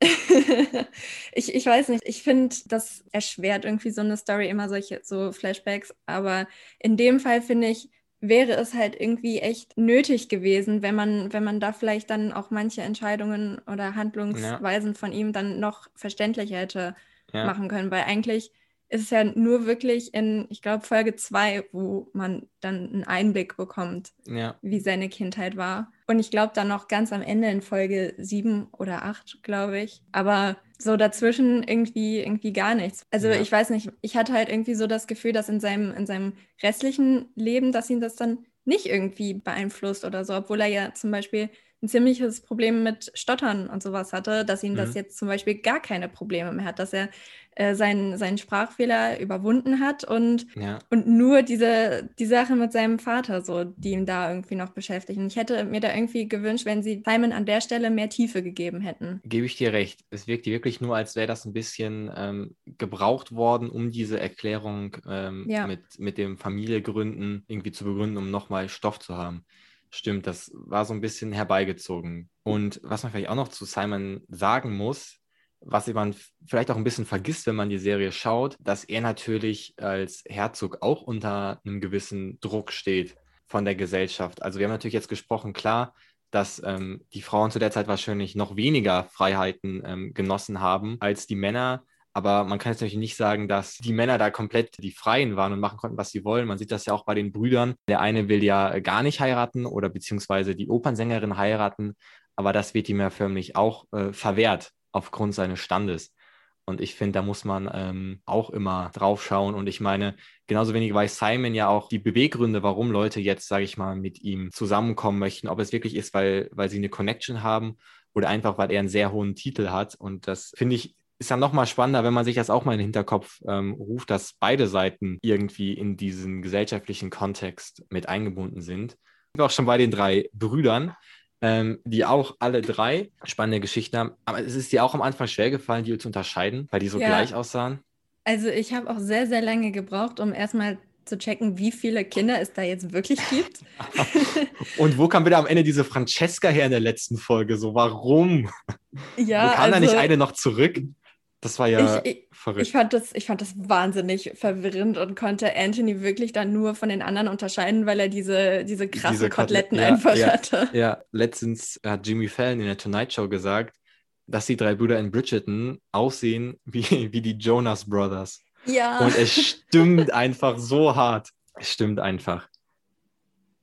ich, ich weiß nicht, ich finde, das erschwert irgendwie so eine Story immer solche so Flashbacks, aber in dem Fall finde ich, wäre es halt irgendwie echt nötig gewesen, wenn man, wenn man da vielleicht dann auch manche Entscheidungen oder Handlungsweisen von ihm dann noch verständlicher hätte Ja. machen können, weil eigentlich ist es ja nur wirklich in, ich glaube, Folge 2, wo man dann einen Einblick bekommt ja. wie seine Kindheit war. Und ich glaube dann noch ganz am Ende in Folge 7 oder 8, glaube ich. Aber so dazwischen irgendwie, irgendwie gar nichts. Also Ja. ich weiß nicht, ich hatte halt irgendwie so das Gefühl, dass in seinem, in seinem restlichen Leben, dass ihn das dann nicht irgendwie beeinflusst oder so, obwohl er ja zum Beispiel ein ziemliches Problem mit Stottern und sowas hatte, dass ihn das Mhm. jetzt zum Beispiel gar keine Probleme mehr hat, dass er äh, seinen, seinen Sprachfehler überwunden hat und ja. und nur diese die Sache mit seinem Vater, so, die ihn da irgendwie noch beschäftigen. Ich hätte mir da irgendwie gewünscht, wenn sie Simon an der Stelle mehr Tiefe gegeben hätten. Gebe ich dir recht. Es wirkt wirklich nur, als wäre das ein bisschen ähm, gebraucht worden, um diese Erklärung ähm, Ja. mit, mit dem Familiegründen irgendwie zu begründen, um nochmal Stoff zu haben. Stimmt, das war so ein bisschen herbeigezogen. Und was man vielleicht auch noch zu Simon sagen muss, was man vielleicht auch ein bisschen vergisst, wenn man die Serie schaut, dass er natürlich als Herzog auch unter einem gewissen Druck steht von der Gesellschaft. Also wir haben natürlich jetzt gesprochen, klar, dass ähm, die Frauen zu der Zeit wahrscheinlich noch weniger Freiheiten ähm, genossen haben als die Männer. Aber man kann jetzt natürlich nicht sagen, dass die Männer da komplett die Freien waren und machen konnten, was sie wollen. Man sieht das ja auch bei den Brüdern. Der eine will ja äh, gar nicht heiraten oder beziehungsweise die Opernsängerin heiraten, aber das wird ihm ja förmlich auch äh, verwehrt aufgrund seines Standes. Und ich finde, da muss man ähm, auch immer drauf schauen. Und ich meine, genauso wenig weiß Simon ja auch die Beweggründe, warum Leute jetzt, sage ich mal, mit ihm zusammenkommen möchten. Ob es wirklich ist, weil, weil sie eine Connection haben oder einfach, weil er einen sehr hohen Titel hat. Und das finde ich ist dann nochmal spannender, wenn man sich das auch mal in den Hinterkopf ähm, ruft, dass beide Seiten irgendwie in diesen gesellschaftlichen Kontext mit eingebunden sind. Sind auch schon bei den drei Brüdern, ähm, die auch alle drei spannende Geschichten haben. Aber es ist dir auch am Anfang schwer gefallen, die zu unterscheiden, weil die so Ja. gleich aussahen. Also ich habe auch sehr, sehr lange gebraucht, um erstmal zu checken, wie viele Kinder es da jetzt wirklich gibt. Und wo kam wieder am Ende diese Francesca her in der letzten Folge? So, warum? ja, wo kam da nicht also eine noch zurück? Das war ja ich, ich, verrückt. ich, fand das, ich fand das wahnsinnig verwirrend und konnte Anthony wirklich dann nur von den anderen unterscheiden, weil er diese, diese krassen Diese Kotelett- Koteletten ja, einfach ja. hatte. Ja, letztens hat Jimmy Fallon in der Tonight Show gesagt, dass die drei Brüder in Bridgerton aussehen wie, wie die Jonas Brothers. Ja. Und es stimmt einfach so hart. Es stimmt einfach.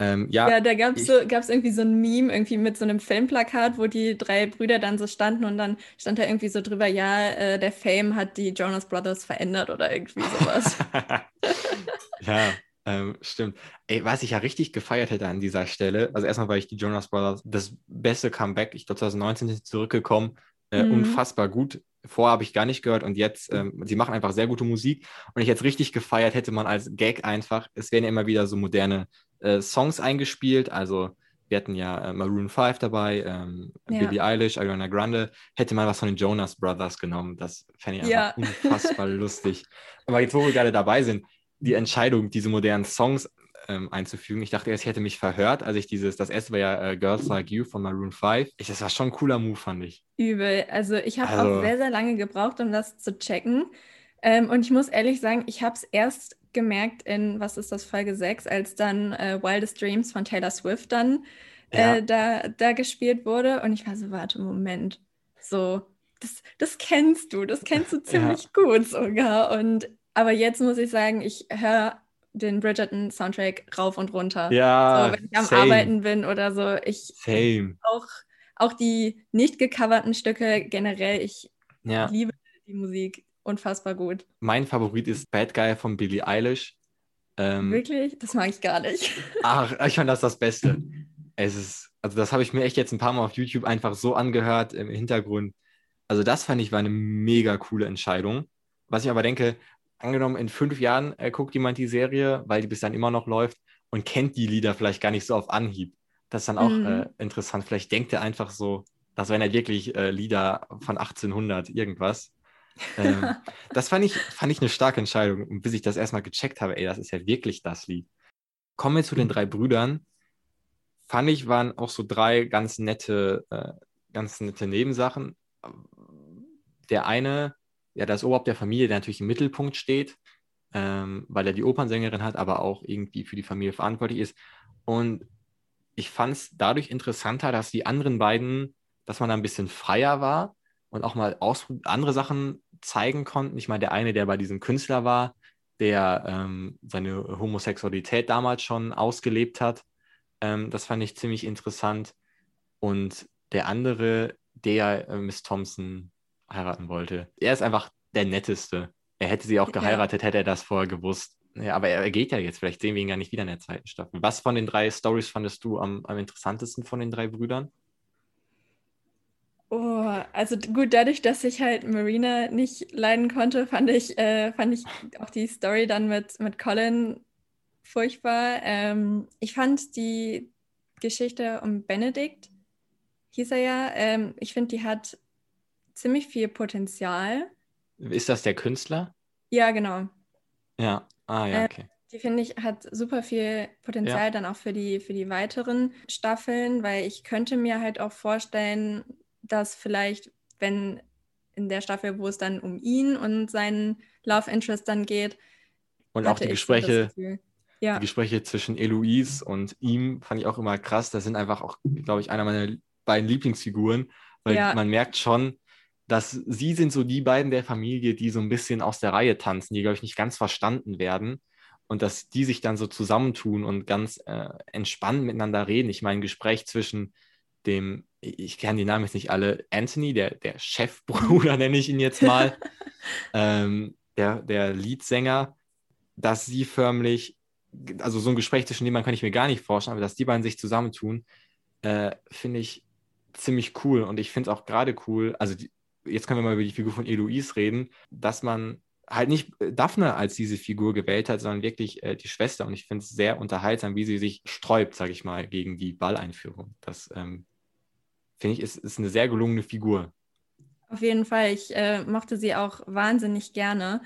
Ähm, ja, Ja, da gab es so, gab's irgendwie so ein Meme irgendwie mit so einem Filmplakat, wo die drei Brüder dann so standen und dann stand da irgendwie so drüber, ja, äh, der Fame hat die Jonas Brothers verändert oder irgendwie sowas. ja, ähm, stimmt. Ey, was ich ja richtig gefeiert hätte an dieser Stelle, also erstmal, weil ich die Jonas Brothers das beste Comeback, ich glaube 2019 sind zurückgekommen, äh, Mhm. unfassbar gut. Vorher habe ich gar nicht gehört und jetzt, ähm, sie machen einfach sehr gute Musik und ich jetzt richtig gefeiert hätte man als Gag einfach, es werden ja immer wieder so moderne äh, Songs eingespielt, also wir hatten ja äh, Maroon 5 dabei, ähm, Ja. Billie Eilish, Ariana Grande, hätte man was von den Jonas Brothers genommen, das fände ich Ja. einfach unfassbar lustig. Aber jetzt, wo wir gerade dabei sind, die Entscheidung, diese modernen Songs ähm, einzufügen. Ich dachte erst, ich hätte mich verhört, als ich dieses, das erste war ja äh, Girls Like You von Maroon 5. Ich, das war schon ein cooler Move, fand ich. Übel. Also ich habe Also- auch sehr, sehr lange gebraucht, um das zu checken. Ähm, und ich muss ehrlich sagen, ich habe es erst gemerkt in, was ist das, Folge 6, als dann äh, Wildest Dreams von Taylor Swift dann ja. äh, da, da gespielt wurde. Und ich war so, warte, Moment. So, das, das kennst du, das kennst du ziemlich ja. gut sogar. Und aber jetzt muss ich sagen, ich höre den Bridgerton-Soundtrack rauf und runter. Ja. So, wenn ich am same. Arbeiten bin oder so. Ich same. auch, auch die nicht gecoverten Stücke generell, ich ja. liebe die Musik unfassbar gut. Mein Favorit ist Bad Guy von Billie Eilish. Ähm, Wirklich? Das mag ich gar nicht. Ach, ich fand das das Beste. Es ist, also das habe ich mir echt jetzt ein paar Mal auf YouTube einfach so angehört im Hintergrund. Also das fand ich war eine mega coole Entscheidung. Was ich aber denke, angenommen in fünf Jahren äh, guckt jemand die Serie, weil die bis dann immer noch läuft und kennt die Lieder vielleicht gar nicht so auf Anhieb. Das ist dann auch mhm. äh, interessant. Vielleicht denkt er einfach so, das wären ja wirklich äh, Lieder von 1800 irgendwas ähm, das fand ich, fand ich eine starke Entscheidung. Und bis ich das erstmal gecheckt habe, ey, das ist ja wirklich das Lied. Kommen wir zu den drei Brüdern. Fand ich, waren auch so drei ganz nette, äh, ganz nette Nebensachen. Der eine, ja, das Oberhaupt der Familie, der natürlich im Mittelpunkt steht, ähm, weil er die Opernsängerin hat, aber auch irgendwie für die Familie verantwortlich ist. Und ich fand es dadurch interessanter, dass die anderen beiden, dass man da ein bisschen freier war und auch mal andere Sachen zeigen konnten. Ich meine, der eine, der bei diesem Künstler war, der ähm, seine Homosexualität damals schon ausgelebt hat, ähm, das fand ich ziemlich interessant. Und der andere, der äh, Miss Thompson heiraten wollte, er ist einfach der netteste. Er hätte sie auch geheiratet, ja. hätte er das vorher gewusst. Ja, aber er, geht ja jetzt, vielleicht sehen wir ihn gar nicht wieder in der zweiten Staffel. Was von den drei Stories fandest du am, am interessantesten von den drei Brüdern? Oh, also gut, dadurch, dass ich halt Marina nicht leiden konnte, fand ich, äh, fand ich auch die Story dann mit, mit Colin furchtbar. Ähm, ich fand die Geschichte um Benedikt, hieß er ja, ähm, ich finde, die hat ziemlich viel Potenzial. Ist das der Künstler? Ja, genau. Ja, ah ja, ähm, okay. Äh, die finde ich hat super viel Potenzial ja. dann auch für die, für die weiteren Staffeln, weil ich könnte mir halt auch vorstellen, dass vielleicht, wenn in der Staffel, wo es dann um ihn und seinen Love Interest dann geht. Und auch die Gespräche, ja. die Gespräche zwischen Eloise und ihm fand ich auch immer krass. Das sind einfach auch, glaube ich, einer meiner beiden Lieblingsfiguren, weil ja. man merkt schon, dass sie sind so die beiden der Familie, die so ein bisschen aus der Reihe tanzen, die, glaube ich, nicht ganz verstanden werden. Und dass die sich dann so zusammentun und ganz äh, entspannt miteinander reden. Ich meine, ein Gespräch zwischen dem ich kenne die Namen jetzt nicht alle, Anthony, der, der Chefbruder nenne ich ihn jetzt mal, ähm, der, der Leadsänger, dass sie förmlich, also so ein Gespräch zwischen denen kann ich mir gar nicht vorstellen, aber dass die beiden sich zusammentun, äh, finde ich ziemlich cool. Und ich finde es auch gerade cool, also die, jetzt können wir mal über die Figur von Eloise reden, dass man halt nicht Daphne als diese Figur gewählt hat, sondern wirklich äh, die Schwester. Und ich finde es sehr unterhaltsam, wie sie sich sträubt, sage ich mal, gegen die Balleinführung. Das ähm, finde ich, ist, ist eine sehr gelungene Figur. Auf jeden Fall. Ich äh, mochte sie auch wahnsinnig gerne.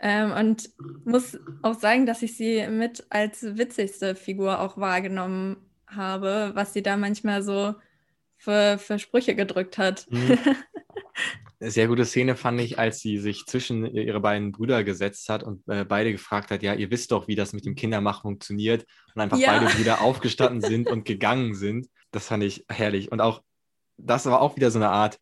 Ähm, und muss auch sagen, dass ich sie mit als witzigste Figur auch wahrgenommen habe, was sie da manchmal so für, für Sprüche gedrückt hat. Mhm. Eine sehr gute Szene fand ich, als sie sich zwischen ihre beiden Brüder gesetzt hat und äh, beide gefragt hat, ja, ihr wisst doch, wie das mit dem Kindermach funktioniert und einfach ja. beide Brüder aufgestanden sind und gegangen sind. Das fand ich herrlich. Und auch das war auch wieder so eine Art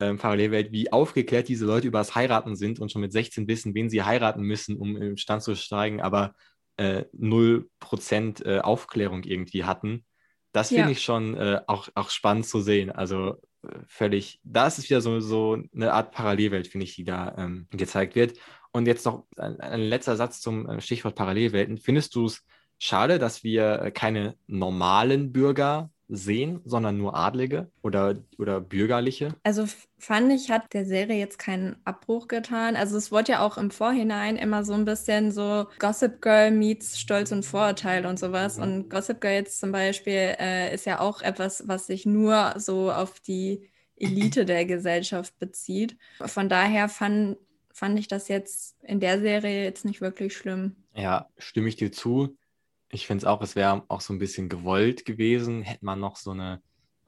ähm, Parallelwelt, wie aufgeklärt diese Leute über das Heiraten sind und schon mit 16 wissen, wen sie heiraten müssen, um im Stand zu steigen, aber äh, 0% äh, Aufklärung irgendwie hatten. Das finde ja. ich schon äh, auch, auch spannend zu sehen. Also äh, völlig, da ist es wieder so, so eine Art Parallelwelt, finde ich, die da ähm, gezeigt wird. Und jetzt noch ein, ein letzter Satz zum äh, Stichwort Parallelwelten. Findest du es schade, dass wir keine normalen Bürger sehen, sondern nur Adlige oder, oder Bürgerliche? Also fand ich, hat der Serie jetzt keinen Abbruch getan. Also es wurde ja auch im Vorhinein immer so ein bisschen so Gossip Girl meets Stolz und Vorurteil und sowas. Mhm. Und Gossip Girl jetzt zum Beispiel äh, ist ja auch etwas, was sich nur so auf die Elite der Gesellschaft bezieht. Von daher fand, fand ich das jetzt in der Serie jetzt nicht wirklich schlimm. Ja, stimme ich dir zu. Ich finde es auch, es wäre auch so ein bisschen gewollt gewesen, hätte man noch so eine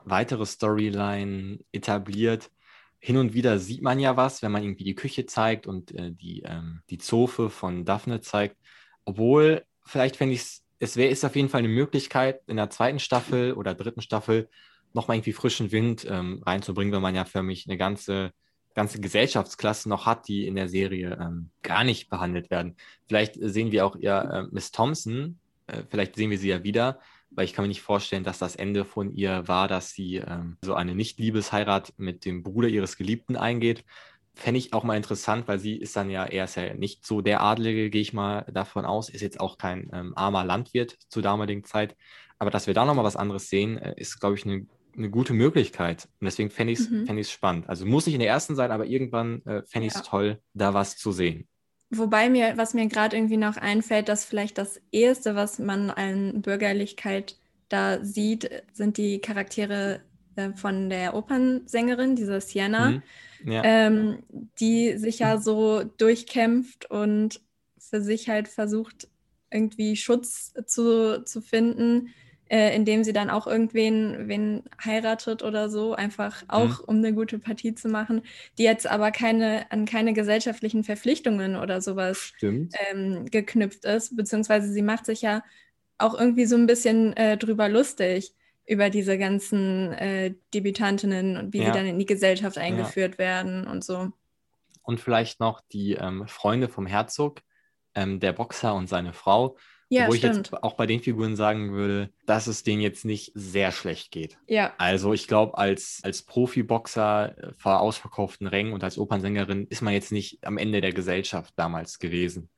weitere Storyline etabliert. hin und wieder sieht man ja was, wenn man irgendwie die Küche zeigt und äh, die, ähm, die Zofe von Daphne zeigt. Obwohl, vielleicht fände ich es, es wäre ist auf jeden Fall eine Möglichkeit, in der zweiten Staffel oder dritten Staffel nochmal irgendwie frischen Wind ähm, reinzubringen, wenn man ja für mich eine ganze, ganze Gesellschaftsklasse noch hat, die in der Serie ähm, gar nicht behandelt werden. Vielleicht sehen wir auch ihr äh, Miss Thompson, äh, vielleicht sehen wir sie ja wieder, weil ich kann mir nicht vorstellen, dass das Ende von ihr war, dass sie ähm, so eine Nicht-Liebesheirat mit dem Bruder ihres Geliebten eingeht. Fände ich auch mal interessant, weil sie ist dann ja, er ist ja nicht so der Adlige, gehe ich mal davon aus, ist jetzt auch kein ähm, armer Landwirt zur damaligen Zeit. Aber dass wir da nochmal was anderes sehen, äh, ist, glaube ich, eine eine gute Möglichkeit. Und deswegen fände ich es mhm. spannend. Also muss nicht in der ersten sein, aber irgendwann äh, fände ich es ja. toll, da was zu sehen. Wobei mir, was mir gerade irgendwie noch einfällt, dass vielleicht das Erste, was man an Bürgerlichkeit da sieht, sind die Charaktere äh, von der Opernsängerin, dieser Sienna, mhm. ja. ähm, die sich ja so durchkämpft und für sich halt versucht, irgendwie Schutz zu, zu finden, äh, indem sie dann auch irgendwen wen heiratet oder so, einfach auch mhm. um eine gute Partie zu machen, die jetzt aber keine an keine gesellschaftlichen Verpflichtungen oder sowas ähm, geknüpft ist, beziehungsweise sie macht sich ja auch irgendwie so ein bisschen äh, drüber lustig über diese ganzen äh, Debütantinnen und wie ja. sie dann in die Gesellschaft eingeführt ja. werden und so. Und vielleicht noch die ähm, Freunde vom Herzog, ähm, der Boxer und seine Frau, ja, Wo ich jetzt auch bei den Figuren sagen würde, dass es denen jetzt nicht sehr schlecht geht. Ja. Also ich glaube, als, als Profiboxer äh, vor ausverkauften Rängen und als Opernsängerin ist man jetzt nicht am Ende der Gesellschaft damals gewesen.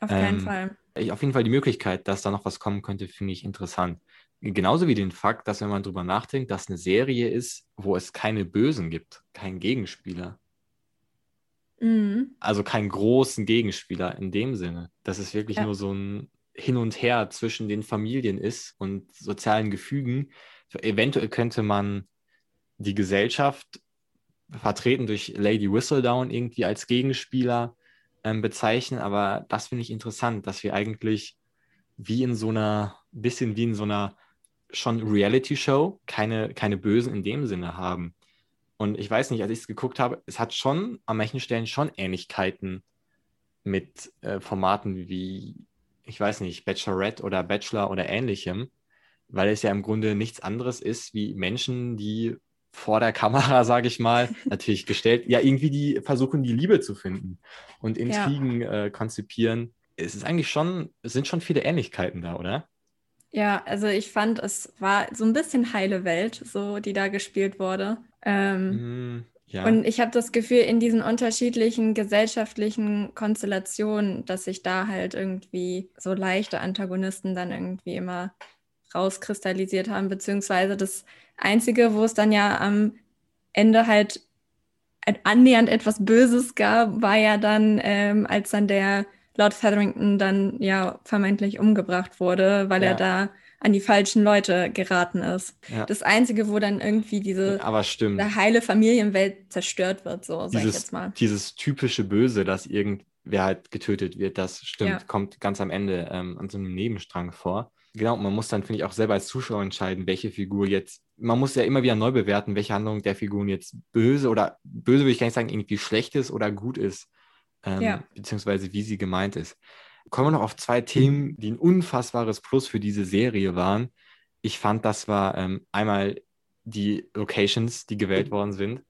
Auf keinen ähm, Fall. auf jeden Fall die Möglichkeit, dass da noch was kommen könnte, finde ich interessant. Genauso wie den Fakt, dass wenn man drüber nachdenkt, dass eine Serie ist, wo es keine Bösen gibt, keinen Gegenspieler. Mhm. Also keinen großen Gegenspieler in dem Sinne. Das ist wirklich ja. nur so ein hin und her zwischen den Familien ist und sozialen Gefügen. Eventuell könnte man die Gesellschaft vertreten durch Lady Whistledown irgendwie als Gegenspieler ähm, bezeichnen, aber das finde ich interessant, dass wir eigentlich wie in so einer, bisschen wie in so einer schon Reality-Show keine, keine Bösen in dem Sinne haben. Und ich weiß nicht, als ich es geguckt habe, es hat schon an manchen Stellen schon Ähnlichkeiten mit äh, Formaten wie ich weiß nicht, Bachelorette oder Bachelor oder ähnlichem, weil es ja im Grunde nichts anderes ist wie Menschen, die vor der Kamera, sage ich mal, natürlich gestellt, ja, irgendwie die versuchen, die Liebe zu finden und Intrigen ja. äh, konzipieren. Es ist eigentlich schon, es sind schon viele Ähnlichkeiten da, oder? Ja, also ich fand, es war so ein bisschen heile Welt, so die da gespielt wurde. Ähm, mm, ja. Und ich habe das Gefühl, in diesen unterschiedlichen gesellschaftlichen Konstellationen, dass sich da halt irgendwie so leichte Antagonisten dann irgendwie immer rauskristallisiert haben, beziehungsweise das Einzige, wo es dann ja am Ende halt annähernd etwas Böses gab, war ja dann, ähm, als dann der Lord Featherington dann ja vermeintlich umgebracht wurde, weil ja. er da an die falschen Leute geraten ist. Ja. Das Einzige, wo dann irgendwie diese, heile Familienwelt zerstört wird, so sag ich jetzt mal. Dieses typische Böse, dass irgendwer halt getötet wird, das stimmt, ja. kommt ganz am Ende ähm, an so einem Nebenstrang vor. Genau, man muss dann, finde ich, auch selber als Zuschauer entscheiden, welche Figur jetzt, man muss ja immer wieder neu bewerten, welche Handlung der Figuren jetzt böse oder böse würde ich gar nicht sagen, irgendwie schlecht ist oder gut ist, ähm, ja. beziehungsweise wie sie gemeint ist. Kommen wir noch auf zwei Themen, die ein unfassbares Plus für diese Serie waren. Ich fand, das war ähm, einmal die Locations, die gewählt worden sind.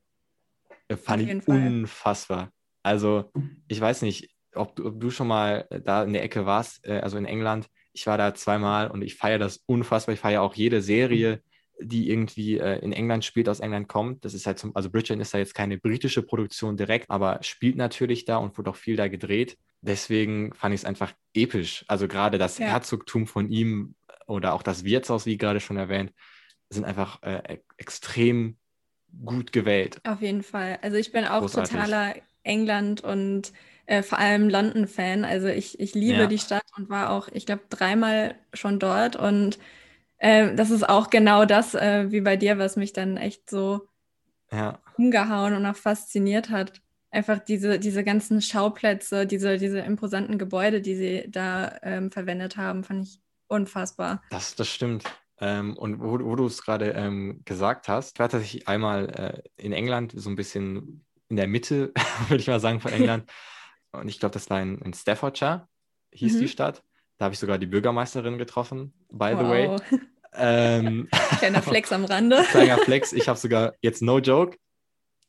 Äh, fand ich unfassbar. Also, ich weiß nicht, ob du, ob du, schon mal da in der Ecke warst, äh, also in England. Ich war da zweimal und ich feiere das unfassbar. Ich feiere auch jede Serie, die irgendwie äh, in England spielt, aus England kommt. Das ist halt zum, also Bridgerton ist da jetzt keine britische Produktion direkt, aber spielt natürlich da und wurde auch viel da gedreht deswegen fand ich es einfach episch. Also gerade das ja. Herzogtum von ihm oder auch das Wirtshaus, wie gerade schon erwähnt, sind einfach äh, extrem gut gewählt. Auf jeden Fall. Also ich bin auch Großartig. totaler England und äh, vor allem London-Fan. Also ich, ich liebe ja. die Stadt und war auch, ich glaube, dreimal schon dort. Und äh, das ist auch genau das, äh, wie bei dir, was mich dann echt so ja. umgehauen und auch fasziniert hat einfach diese, diese ganzen Schauplätze, diese, diese imposanten Gebäude, die sie da ähm, verwendet haben, fand ich unfassbar. Das, das stimmt. Ähm, und wo, wo du es gerade ähm, gesagt hast, ich war tatsächlich einmal äh, in England, so ein bisschen in der Mitte, würde ich mal sagen, von England. Und ich glaube, das war in, in Staffordshire, hieß mhm. die Stadt. Da habe ich sogar die Bürgermeisterin getroffen, by wow. the way. Ähm, Kleiner Flex am Rande. Kleiner Flex. Ich habe sogar, jetzt no joke,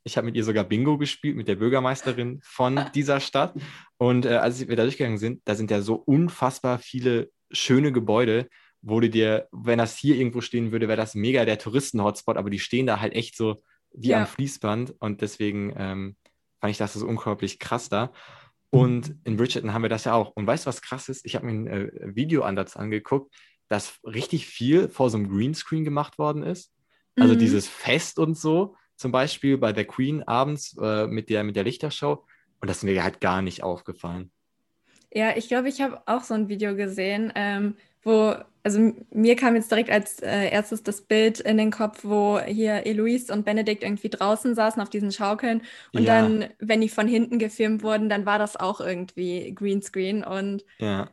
ich habe mit ihr sogar Bingo gespielt, mit der Bürgermeisterin von dieser Stadt. Und äh, als wir da durchgegangen sind, da sind ja so unfassbar viele schöne Gebäude, wo du dir, wenn das hier irgendwo stehen würde, wäre das mega der Touristen-Hotspot, aber die stehen da halt echt so wie ja. am Fließband und deswegen ähm, fand ich das so unglaublich krass da. Und in Bridgerton haben wir das ja auch. Und weißt du, was krass ist? Ich habe mir einen äh, Videoansatz angeguckt, dass richtig viel vor so einem Greenscreen gemacht worden ist. Also mhm. dieses Fest und so, zum Beispiel bei der Queen abends äh, mit, der, mit der Lichtershow. Und das ist mir halt gar nicht aufgefallen. Ja, ich glaube, ich habe auch so ein Video gesehen, ähm, wo, also mir kam jetzt direkt als äh, erstes das Bild in den Kopf, wo hier Eloise und Benedikt irgendwie draußen saßen auf diesen Schaukeln und ja. dann, wenn die von hinten gefilmt wurden, dann war das auch irgendwie Greenscreen und ja.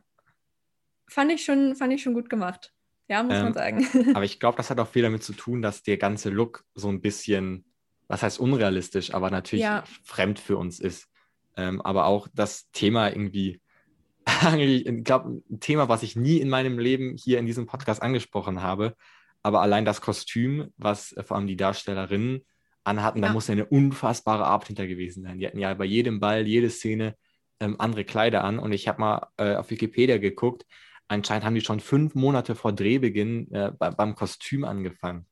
Fand ich schon, fand ich schon gut gemacht. Ja, muss ähm, man sagen. aber ich glaube, das hat auch viel damit zu tun, dass der ganze Look so ein bisschen, was heißt unrealistisch, aber natürlich ja. fremd für uns ist. Ähm, aber auch das Thema irgendwie ich glaube, ein Thema, was ich nie in meinem Leben hier in diesem Podcast angesprochen habe. Aber allein das Kostüm, was äh, vor allem die Darstellerinnen anhatten, ja. da muss ja eine unfassbare Arbeit hinter gewesen sein. Die hatten ja bei jedem Ball, jede Szene ähm, andere Kleider an. Und ich habe mal äh, auf Wikipedia geguckt. Anscheinend haben die schon fünf Monate vor Drehbeginn äh, bei, beim Kostüm angefangen.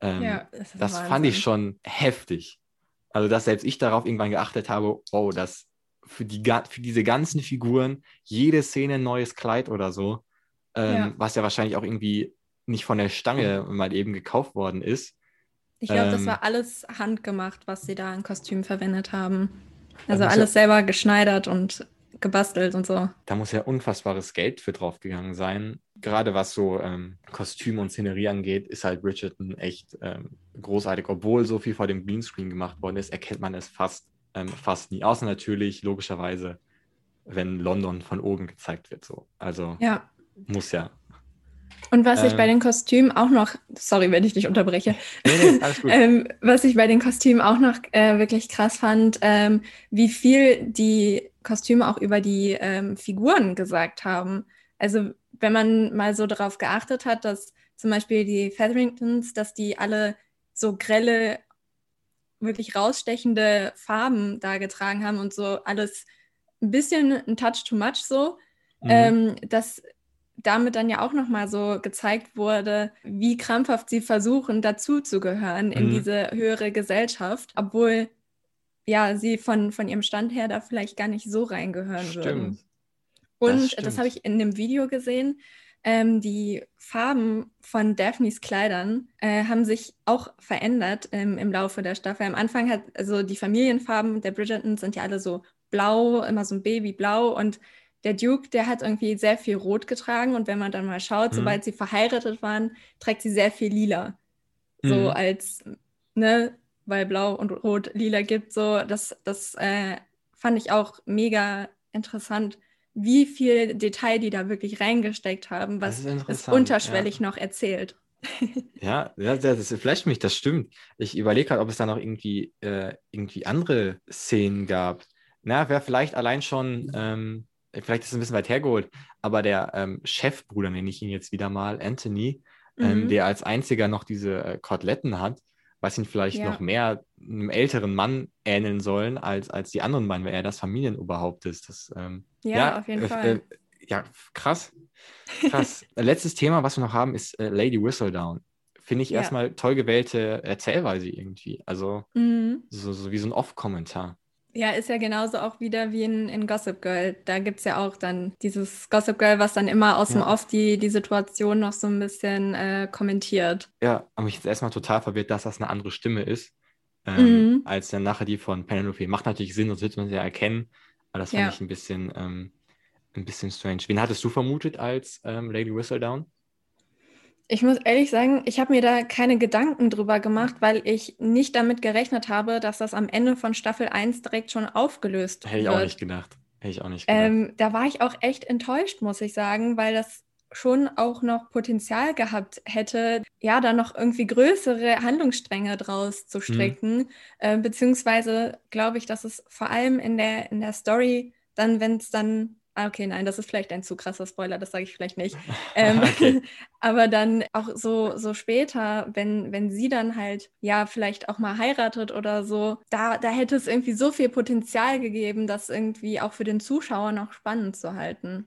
Ähm, ja, das, das fand ich schon heftig. Also, dass selbst ich darauf irgendwann geachtet habe, wow, das für, die, für diese ganzen Figuren jede Szene ein neues Kleid oder so, ähm, ja. was ja wahrscheinlich auch irgendwie nicht von der Stange mal eben gekauft worden ist. Ich glaube, ähm, das war alles handgemacht, was sie da in Kostüm verwendet haben. Also alles selber geschneidert und gebastelt und so. Da muss ja unfassbares Geld für draufgegangen sein. Gerade was so ähm, Kostüm und Szenerie angeht, ist halt Bridgerton echt ähm, großartig. Obwohl so viel vor dem Greenscreen gemacht worden ist, erkennt man es fast ähm, fast nie. Außer natürlich, logischerweise, wenn London von oben gezeigt wird. So. Also ja. muss ja. Und was ähm, ich bei den Kostümen auch noch, sorry, wenn ich dich unterbreche, nee, nee, alles gut. ähm, was ich bei den Kostümen auch noch äh, wirklich krass fand, ähm, wie viel die Kostüme auch über die ähm, Figuren gesagt haben. Also wenn man mal so darauf geachtet hat, dass zum Beispiel die Featheringtons, dass die alle so grelle wirklich rausstechende Farben da getragen haben und so alles ein bisschen ein Touch too much so, mhm. ähm, dass damit dann ja auch nochmal so gezeigt wurde, wie krampfhaft sie versuchen, dazuzugehören in mhm. diese höhere Gesellschaft, obwohl ja sie von, von ihrem Stand her da vielleicht gar nicht so reingehören Stimmt. würden. Und das, das habe ich in dem Video gesehen, ähm, die Farben von Daphnes Kleidern äh, haben sich auch verändert ähm, im Laufe der Staffel. Am Anfang hat, also die Familienfarben der Bridgerton sind ja alle so blau, immer so ein Babyblau und der Duke, der hat irgendwie sehr viel Rot getragen und wenn man dann mal schaut, mhm. sobald sie verheiratet waren, trägt sie sehr viel Lila. Mhm. So als, ne, weil Blau und Rot Lila gibt, so, das, das äh, fand ich auch mega interessant, wie viel Detail die da wirklich reingesteckt haben, was es unterschwellig ja. noch erzählt. ja, ja, das flasht mich, das stimmt. Ich überlege gerade, ob es da noch irgendwie, äh, irgendwie andere Szenen gab. Na, wäre vielleicht allein schon, ähm, vielleicht ist es ein bisschen weit hergeholt, aber der ähm, Chefbruder, nenne ich ihn jetzt wieder mal, Anthony, ähm, mhm. der als einziger noch diese äh, Koteletten hat, was ihn vielleicht ja. noch mehr einem älteren Mann ähneln sollen, als, als die anderen beiden, weil er das Familienoberhaupt ist. Das, ähm, ja, ja, auf jeden äh, Fall. Äh, ja, krass. Krass. Letztes Thema, was wir noch haben, ist äh, Lady Whistledown. Finde ich ja. erstmal toll gewählte Erzählweise irgendwie. Also mhm. so, so wie so ein Off-Kommentar. Ja, ist ja genauso auch wieder wie in, in Gossip Girl. Da gibt es ja auch dann dieses Gossip Girl, was dann immer aus ja. dem Off die, die Situation noch so ein bisschen äh, kommentiert. Ja, aber mich jetzt erstmal total verwirrt, dass das eine andere Stimme ist, ähm, mhm. als dann nachher die von Penelope. Macht natürlich Sinn, sonst wird man sie ja erkennen. Aber das fand ja. ich ein bisschen, ähm, ein bisschen strange. Wen hattest du vermutet als ähm, Lady Whistledown? Ich muss ehrlich sagen, ich habe mir da keine Gedanken drüber gemacht, weil ich nicht damit gerechnet habe, dass das am Ende von Staffel 1 direkt schon aufgelöst Hätte ich wird. auch nicht gedacht. Hätte ich auch nicht gedacht. Ähm, da war ich auch echt enttäuscht, muss ich sagen, weil das schon auch noch Potenzial gehabt hätte, ja, da noch irgendwie größere Handlungsstränge draus zu mhm. stricken. Mhm. Äh, beziehungsweise glaube ich, dass es vor allem in der, in der Story dann, wenn es dann Ah, okay, nein, das ist vielleicht ein zu krasser Spoiler, das sage ich vielleicht nicht. Ähm, aber dann auch so, so später, wenn, wenn sie dann halt ja vielleicht auch mal heiratet oder so, da, da hätte es irgendwie so viel Potenzial gegeben, das irgendwie auch für den Zuschauer noch spannend zu halten.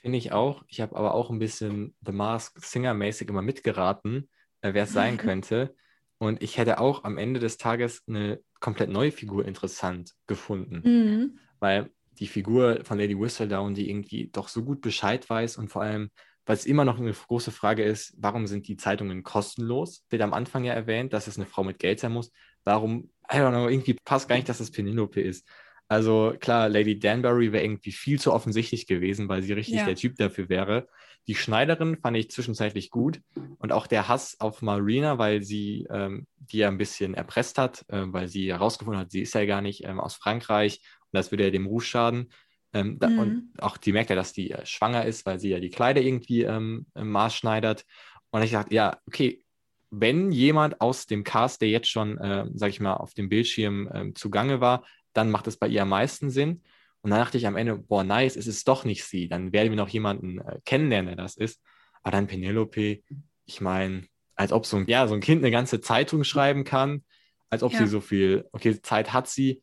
Finde ich auch. Ich habe aber auch ein bisschen The Mask Singer-mäßig immer mitgeraten, äh, wer es sein könnte. Und ich hätte auch am Ende des Tages eine komplett neue Figur interessant gefunden. Mhm. Weil die Figur von Lady Whistledown, die irgendwie doch so gut Bescheid weiß und vor allem, weil es immer noch eine große Frage ist, warum sind die Zeitungen kostenlos? Wird am Anfang ja erwähnt, dass es eine Frau mit Geld sein muss. Warum, I don't know, irgendwie passt gar nicht, dass es Penelope ist. Also klar, Lady Danbury wäre irgendwie viel zu offensichtlich gewesen, weil sie richtig ja. der Typ dafür wäre. Die Schneiderin fand ich zwischenzeitlich gut und auch der Hass auf Marina, weil sie ähm, die ja ein bisschen erpresst hat, äh, weil sie herausgefunden hat, sie ist ja gar nicht ähm, aus Frankreich das würde ja dem Ruf schaden. Ähm, da, mhm. Und auch die merkt ja, dass die äh, schwanger ist, weil sie ja die Kleider irgendwie ähm, maßschneidert. Und ich dachte, ja, okay, wenn jemand aus dem Cast, der jetzt schon, äh, sag ich mal, auf dem Bildschirm äh, zugange war, dann macht es bei ihr am meisten Sinn. Und dann dachte ich am Ende, boah, nice, es ist doch nicht sie. Dann werden wir noch jemanden äh, kennenlernen, der das ist. Aber dann Penelope, ich meine, als ob so ein, ja, so ein Kind eine ganze Zeitung schreiben kann, als ob ja. sie so viel, okay, Zeit hat sie,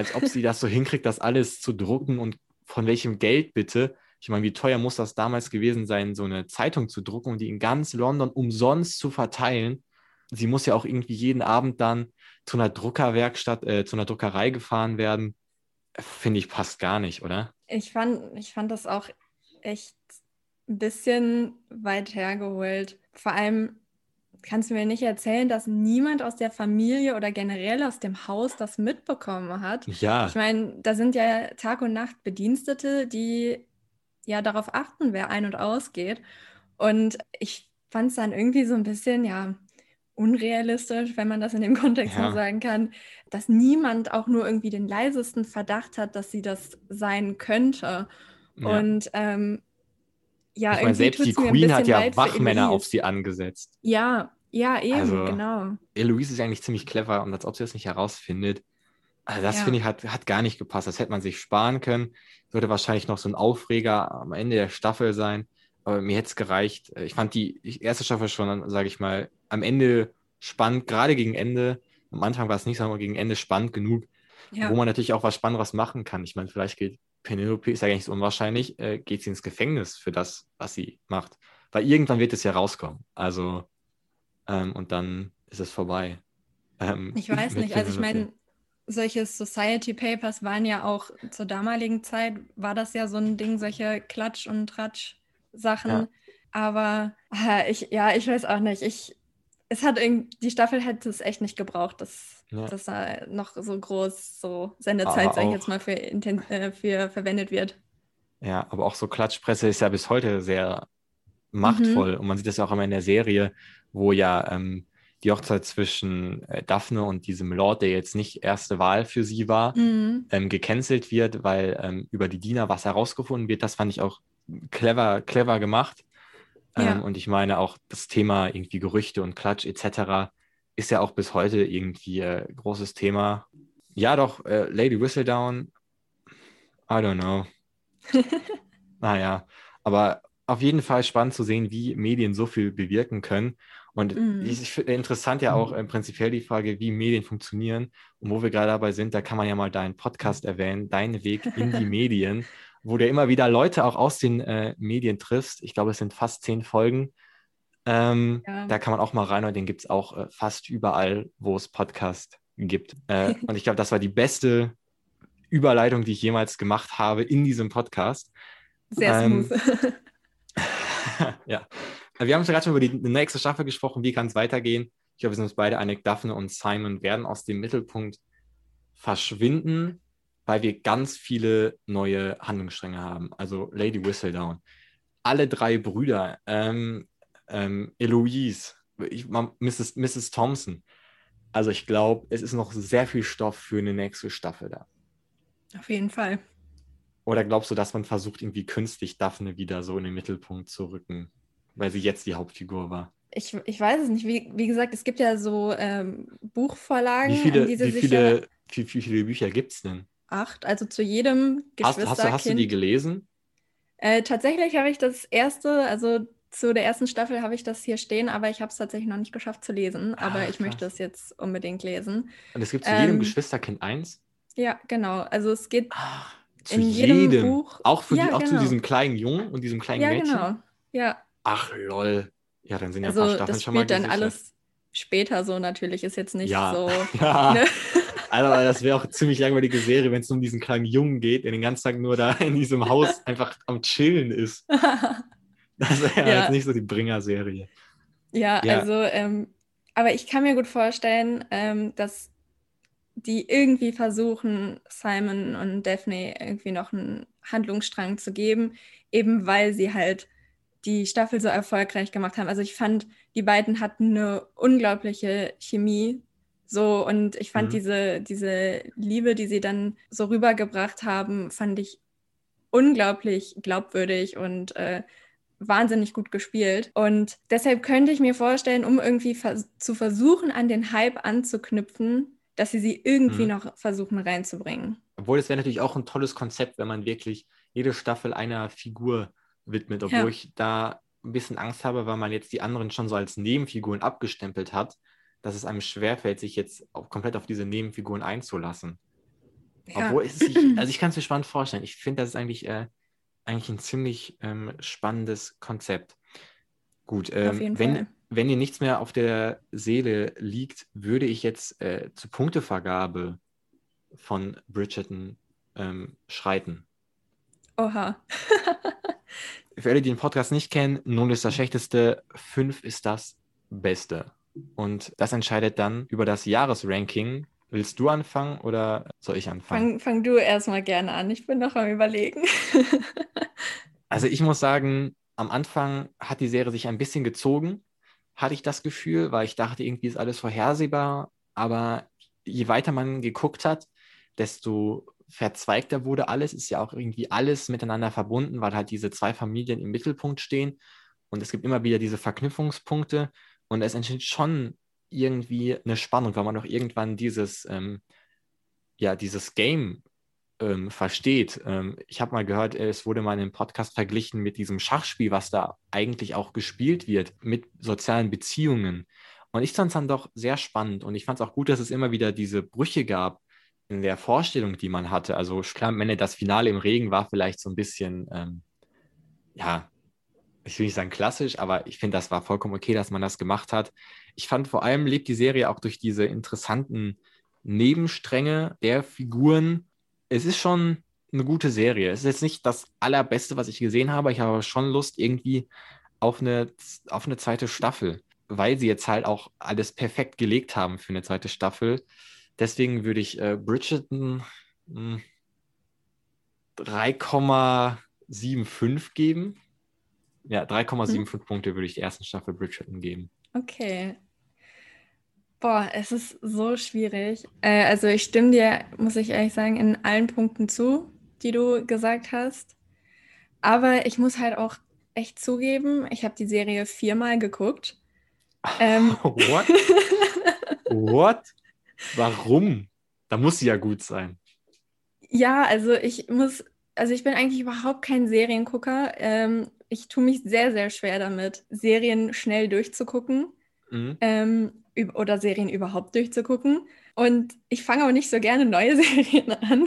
als ob sie das so hinkriegt, das alles zu drucken und von welchem Geld bitte. Ich meine, wie teuer muss das damals gewesen sein, so eine Zeitung zu drucken und die in ganz London umsonst zu verteilen? Sie muss ja auch irgendwie jeden Abend dann zu einer Druckerwerkstatt, äh, zu einer Druckerei gefahren werden, finde ich passt gar nicht, oder? Ich fand, ich fand das auch echt ein bisschen weit hergeholt. Vor allem kannst du mir nicht erzählen, dass niemand aus der Familie oder generell aus dem Haus das mitbekommen hat. Ja. Ich meine, da sind ja Tag und Nacht Bedienstete, die ja darauf achten, wer ein- und ausgeht. Und ich fand es dann irgendwie so ein bisschen, ja, unrealistisch, wenn man das in dem Kontext ja. so sagen kann, dass niemand auch nur irgendwie den leisesten Verdacht hat, dass sie das sein könnte. Ja. Und ähm, ja, ich meine, selbst die Queen hat ja Wachmänner auf sie angesetzt. Ja, ja, eben, also, genau. Eloise ist eigentlich ziemlich clever und als ob sie das nicht herausfindet. Also das ja. finde ich hat, hat gar nicht gepasst. Das hätte man sich sparen können. Würde wahrscheinlich noch so ein Aufreger am Ende der Staffel sein. Aber mir hätte es gereicht. Ich fand die erste Staffel schon, sage ich mal, am Ende spannend, gerade gegen Ende. Am Anfang war es nicht, sondern gegen Ende spannend genug, ja. wo man natürlich auch was Spannendes machen kann. Ich meine, vielleicht geht Penelope, ist ja gar nicht so unwahrscheinlich, äh, geht sie ins Gefängnis für das, was sie macht. Weil irgendwann wird es ja rauskommen. Also, ähm, und dann ist es vorbei. Ähm, ich weiß nicht, also ich meine, solche Society Papers waren ja auch zur damaligen Zeit, war das ja so ein Ding, solche Klatsch- und Tratsch-Sachen. Ja. Aber äh, ich, ja, ich weiß auch nicht. Ich, es hat irgendwie, die Staffel hätte es echt nicht gebraucht, dass, ja. dass da noch so groß so Sendezeit, sag ich jetzt mal, für, äh, für verwendet wird. Ja, aber auch so Klatschpresse ist ja bis heute sehr machtvoll. Mhm. Und man sieht das ja auch immer in der Serie, wo ja ähm, die Hochzeit zwischen äh, Daphne und diesem Lord, der jetzt nicht erste Wahl für sie war, mhm. ähm, gecancelt wird, weil ähm, über die Diener was herausgefunden wird. Das fand ich auch clever, clever gemacht. Ja. Ähm, und ich meine auch das Thema irgendwie Gerüchte und Klatsch etc. ist ja auch bis heute irgendwie äh, großes Thema. Ja, doch, äh, Lady Whistledown, I don't know. naja, aber auf jeden Fall spannend zu sehen, wie Medien so viel bewirken können. Und mm. ich, finde interessant ja auch äh, prinzipiell die Frage, wie Medien funktionieren. Und wo wir gerade dabei sind, da kann man ja mal deinen Podcast erwähnen, Dein Weg in die Medien wo du immer wieder Leute auch aus den äh, Medien triffst. Ich glaube, es sind fast zehn Folgen. Ähm, ja. Da kann man auch mal rein und den gibt es auch äh, fast überall, wo es Podcast gibt. Äh, und ich glaube, das war die beste Überleitung, die ich jemals gemacht habe in diesem Podcast. Sehr ähm, smooth. ja. Wir haben gerade schon über die nächste Staffel gesprochen. Wie kann es weitergehen? Ich glaube, wir sind uns beide einig. Daphne und Simon werden aus dem Mittelpunkt verschwinden weil wir ganz viele neue Handlungsstränge haben. Also Lady Whistledown, alle drei Brüder, ähm, ähm, Eloise, ich, Mrs., Mrs. Thompson. Also ich glaube, es ist noch sehr viel Stoff für eine nächste Staffel da. Auf jeden Fall. Oder glaubst du, dass man versucht, irgendwie künstlich Daphne wieder so in den Mittelpunkt zu rücken, weil sie jetzt die Hauptfigur war? Ich, ich weiß es nicht. Wie, wie gesagt, es gibt ja so ähm, Buchvorlagen. Wie viele, wie viele, wie, wie viele Bücher gibt es denn? Acht, also zu jedem Geschwisterkind. Hast, hast, du, hast du die gelesen? Äh, tatsächlich habe ich das erste, also zu der ersten Staffel habe ich das hier stehen, aber ich habe es tatsächlich noch nicht geschafft zu lesen. Ah, aber ich krass. möchte es jetzt unbedingt lesen. Und es gibt zu ähm, jedem Geschwisterkind eins? Ja, genau. Also es geht Ach, zu in jedem, jedem, Buch. Auch, für ja, die, auch genau. zu diesem kleinen Jungen und diesem kleinen ja, Mädchen? Ja, genau. Ja. Ach, lol. Ja, dann sind ja also, ein paar Staffeln das schon mal dann alles später so natürlich. Ist jetzt nicht ja. so... ja. Ne? Aber das wäre auch eine ziemlich langweilige Serie, wenn es um diesen kleinen Jungen geht, der den ganzen Tag nur da in diesem Haus einfach am Chillen ist. Das wäre ja. jetzt nicht so die Bringer-Serie. Ja, ja, also, ähm, aber ich kann mir gut vorstellen, ähm, dass die irgendwie versuchen, Simon und Daphne irgendwie noch einen Handlungsstrang zu geben, eben weil sie halt die Staffel so erfolgreich gemacht haben. Also ich fand, die beiden hatten eine unglaubliche Chemie so, und ich fand mhm. diese, diese Liebe, die sie dann so rübergebracht haben, fand ich unglaublich glaubwürdig und äh, wahnsinnig gut gespielt. Und deshalb könnte ich mir vorstellen, um irgendwie vers zu versuchen, an den Hype anzuknüpfen, dass sie sie irgendwie mhm. noch versuchen reinzubringen. Obwohl es wäre natürlich auch ein tolles Konzept, wenn man wirklich jede Staffel einer Figur widmet, obwohl ja. ich da ein bisschen Angst habe, weil man jetzt die anderen schon so als Nebenfiguren abgestempelt hat dass es einem schwerfällt, sich jetzt komplett auf diese Nebenfiguren einzulassen. Ja. Obwohl es sich, also ich kann es mir spannend vorstellen. Ich finde, das ist eigentlich, äh, eigentlich ein ziemlich ähm, spannendes Konzept. Gut, ähm, wenn, wenn dir nichts mehr auf der Seele liegt, würde ich jetzt äh, zur Punktevergabe von Bridgerton ähm, schreiten. Oha. Für alle, die den Podcast nicht kennen, 0 ist das Schlechteste, 5 ist das Beste. Und das entscheidet dann über das Jahresranking. Willst du anfangen oder soll ich anfangen? Fang, fang du erstmal gerne an. Ich bin noch am Überlegen. also, ich muss sagen, am Anfang hat die Serie sich ein bisschen gezogen, hatte ich das Gefühl, weil ich dachte, irgendwie ist alles vorhersehbar. Aber je weiter man geguckt hat, desto verzweigter wurde alles. Ist ja auch irgendwie alles miteinander verbunden, weil halt diese zwei Familien im Mittelpunkt stehen. Und es gibt immer wieder diese Verknüpfungspunkte. Und es entsteht schon irgendwie eine Spannung, weil man doch irgendwann dieses, ähm, ja, dieses Game ähm, versteht. Ähm, ich habe mal gehört, es wurde mal in einem Podcast verglichen mit diesem Schachspiel, was da eigentlich auch gespielt wird, mit sozialen Beziehungen. Und ich fand es dann doch sehr spannend und ich fand es auch gut, dass es immer wieder diese Brüche gab in der Vorstellung, die man hatte. Also klar, wenn das Finale im Regen war vielleicht so ein bisschen, ähm, ja, ich will nicht sagen klassisch, aber ich finde, das war vollkommen okay, dass man das gemacht hat. Ich fand vor allem lebt die Serie auch durch diese interessanten Nebenstränge der Figuren. Es ist schon eine gute Serie. Es ist jetzt nicht das allerbeste, was ich gesehen habe. Ich habe schon Lust irgendwie auf eine, auf eine zweite Staffel, weil sie jetzt halt auch alles perfekt gelegt haben für eine zweite Staffel. Deswegen würde ich äh, Bridgerton 3,75 hm, geben. Ja, 3,75 hm. Punkte würde ich der ersten Staffel Bridgerton geben. Okay. Boah, es ist so schwierig. Äh, also ich stimme dir, muss ich ehrlich sagen, in allen Punkten zu, die du gesagt hast. Aber ich muss halt auch echt zugeben, ich habe die Serie viermal geguckt. Ähm, What? What? Warum? Da muss sie ja gut sein. Ja, also ich muss, also ich bin eigentlich überhaupt kein Seriengucker. Ähm, ich tue mich sehr, sehr schwer damit, Serien schnell durchzugucken mhm. ähm, oder Serien überhaupt durchzugucken. Und ich fange auch nicht so gerne neue Serien an.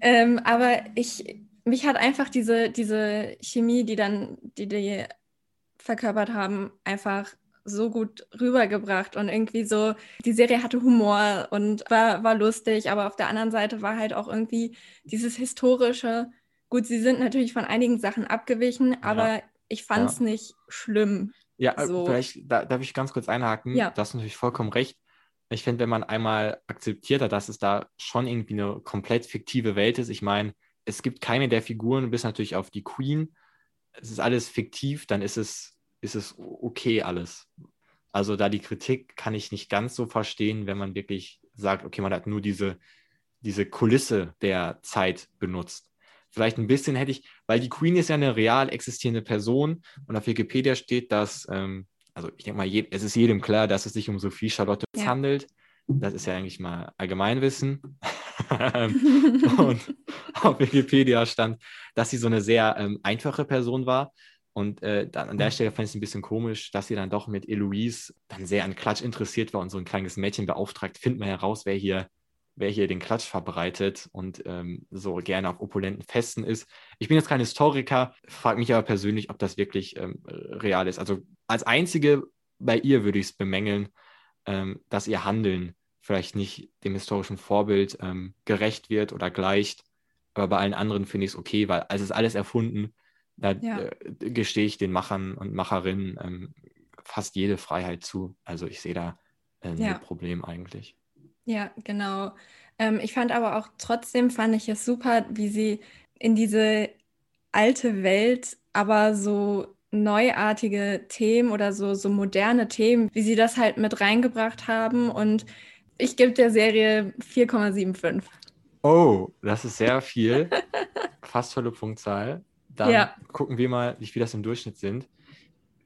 ähm, aber ich, mich hat einfach diese, diese Chemie, die dann, die die verkörpert haben, einfach so gut rübergebracht und irgendwie so, die Serie hatte Humor und war, war lustig, aber auf der anderen Seite war halt auch irgendwie dieses historische, Gut, sie sind natürlich von einigen Sachen abgewichen, aber ja. ich fand es ja. nicht schlimm. Ja, äh, so. vielleicht da, darf ich ganz kurz einhaken. Ja. Du hast natürlich vollkommen recht. Ich finde, wenn man einmal akzeptiert hat, dass es da schon irgendwie eine komplett fiktive Welt ist, ich meine, es gibt keine der Figuren, bis natürlich auf die Queen. Es ist alles fiktiv, dann ist es, ist es okay alles. Also da die Kritik kann ich nicht ganz so verstehen, wenn man wirklich sagt, okay, man hat nur diese, diese Kulisse der Zeit benutzt. Vielleicht ein bisschen hätte ich, weil die Queen ist ja eine real existierende Person und auf Wikipedia steht, dass, ähm, also ich denke mal, je, es ist jedem klar, dass es sich um Sophie Charlotte ja. handelt. Das ist ja eigentlich mal Allgemeinwissen. und auf Wikipedia stand, dass sie so eine sehr ähm, einfache Person war. Und äh, dann an der Stelle fand ich es ein bisschen komisch, dass sie dann doch mit Eloise dann sehr an Klatsch interessiert war und so ein kleines Mädchen beauftragt, finden wir heraus, wer hier wer hier den Klatsch verbreitet und ähm, so gerne auf opulenten Festen ist. Ich bin jetzt kein Historiker, frage mich aber persönlich, ob das wirklich ähm, real ist. Also als einzige bei ihr würde ich es bemängeln, ähm, dass ihr Handeln vielleicht nicht dem historischen Vorbild ähm, gerecht wird oder gleicht. Aber bei allen anderen finde ich es okay, weil es ist alles erfunden. Da ja. äh, gestehe ich den Machern und Macherinnen ähm, fast jede Freiheit zu. Also ich sehe da äh, ja. ein Problem eigentlich. Ja, genau. Ähm, ich fand aber auch trotzdem, fand ich es super, wie sie in diese alte Welt, aber so neuartige Themen oder so, so moderne Themen, wie sie das halt mit reingebracht haben. Und ich gebe der Serie 4,75. Oh, das ist sehr viel. Fast volle Punktzahl. Dann ja. gucken wir mal, wie viel das im Durchschnitt sind.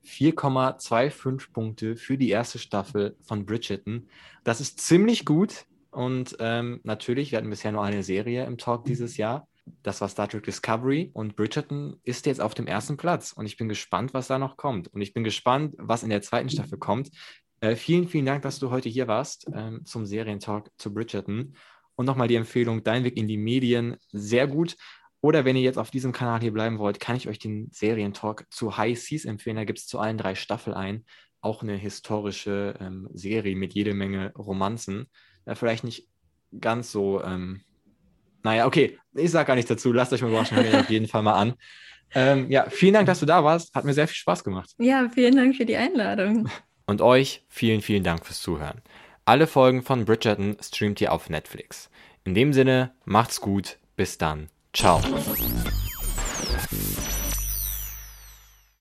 4,25 Punkte für die erste Staffel von Bridgerton. Das ist ziemlich gut. Und ähm, natürlich, wir hatten bisher nur eine Serie im Talk dieses Jahr. Das war Star Trek Discovery und Bridgerton ist jetzt auf dem ersten Platz. Und ich bin gespannt, was da noch kommt. Und ich bin gespannt, was in der zweiten Staffel kommt. Äh, vielen, vielen Dank, dass du heute hier warst ähm, zum Serientalk zu Bridgerton. Und nochmal die Empfehlung, Dein Weg in die Medien, sehr gut. Oder wenn ihr jetzt auf diesem Kanal hier bleiben wollt, kann ich euch den Serientalk zu High Seas empfehlen. Da gibt es zu allen drei Staffeln ein. Auch eine historische ähm, Serie mit jede Menge Romanzen. Äh, vielleicht nicht ganz so. Ähm, naja, okay, ich sage gar nichts dazu. Lasst euch mal überraschen, hört auf jeden Fall mal an. Ähm, ja, vielen Dank, dass du da warst. Hat mir sehr viel Spaß gemacht. Ja, vielen Dank für die Einladung. Und euch vielen, vielen Dank fürs Zuhören. Alle Folgen von Bridgerton streamt ihr auf Netflix. In dem Sinne, macht's gut. Bis dann. Tchau.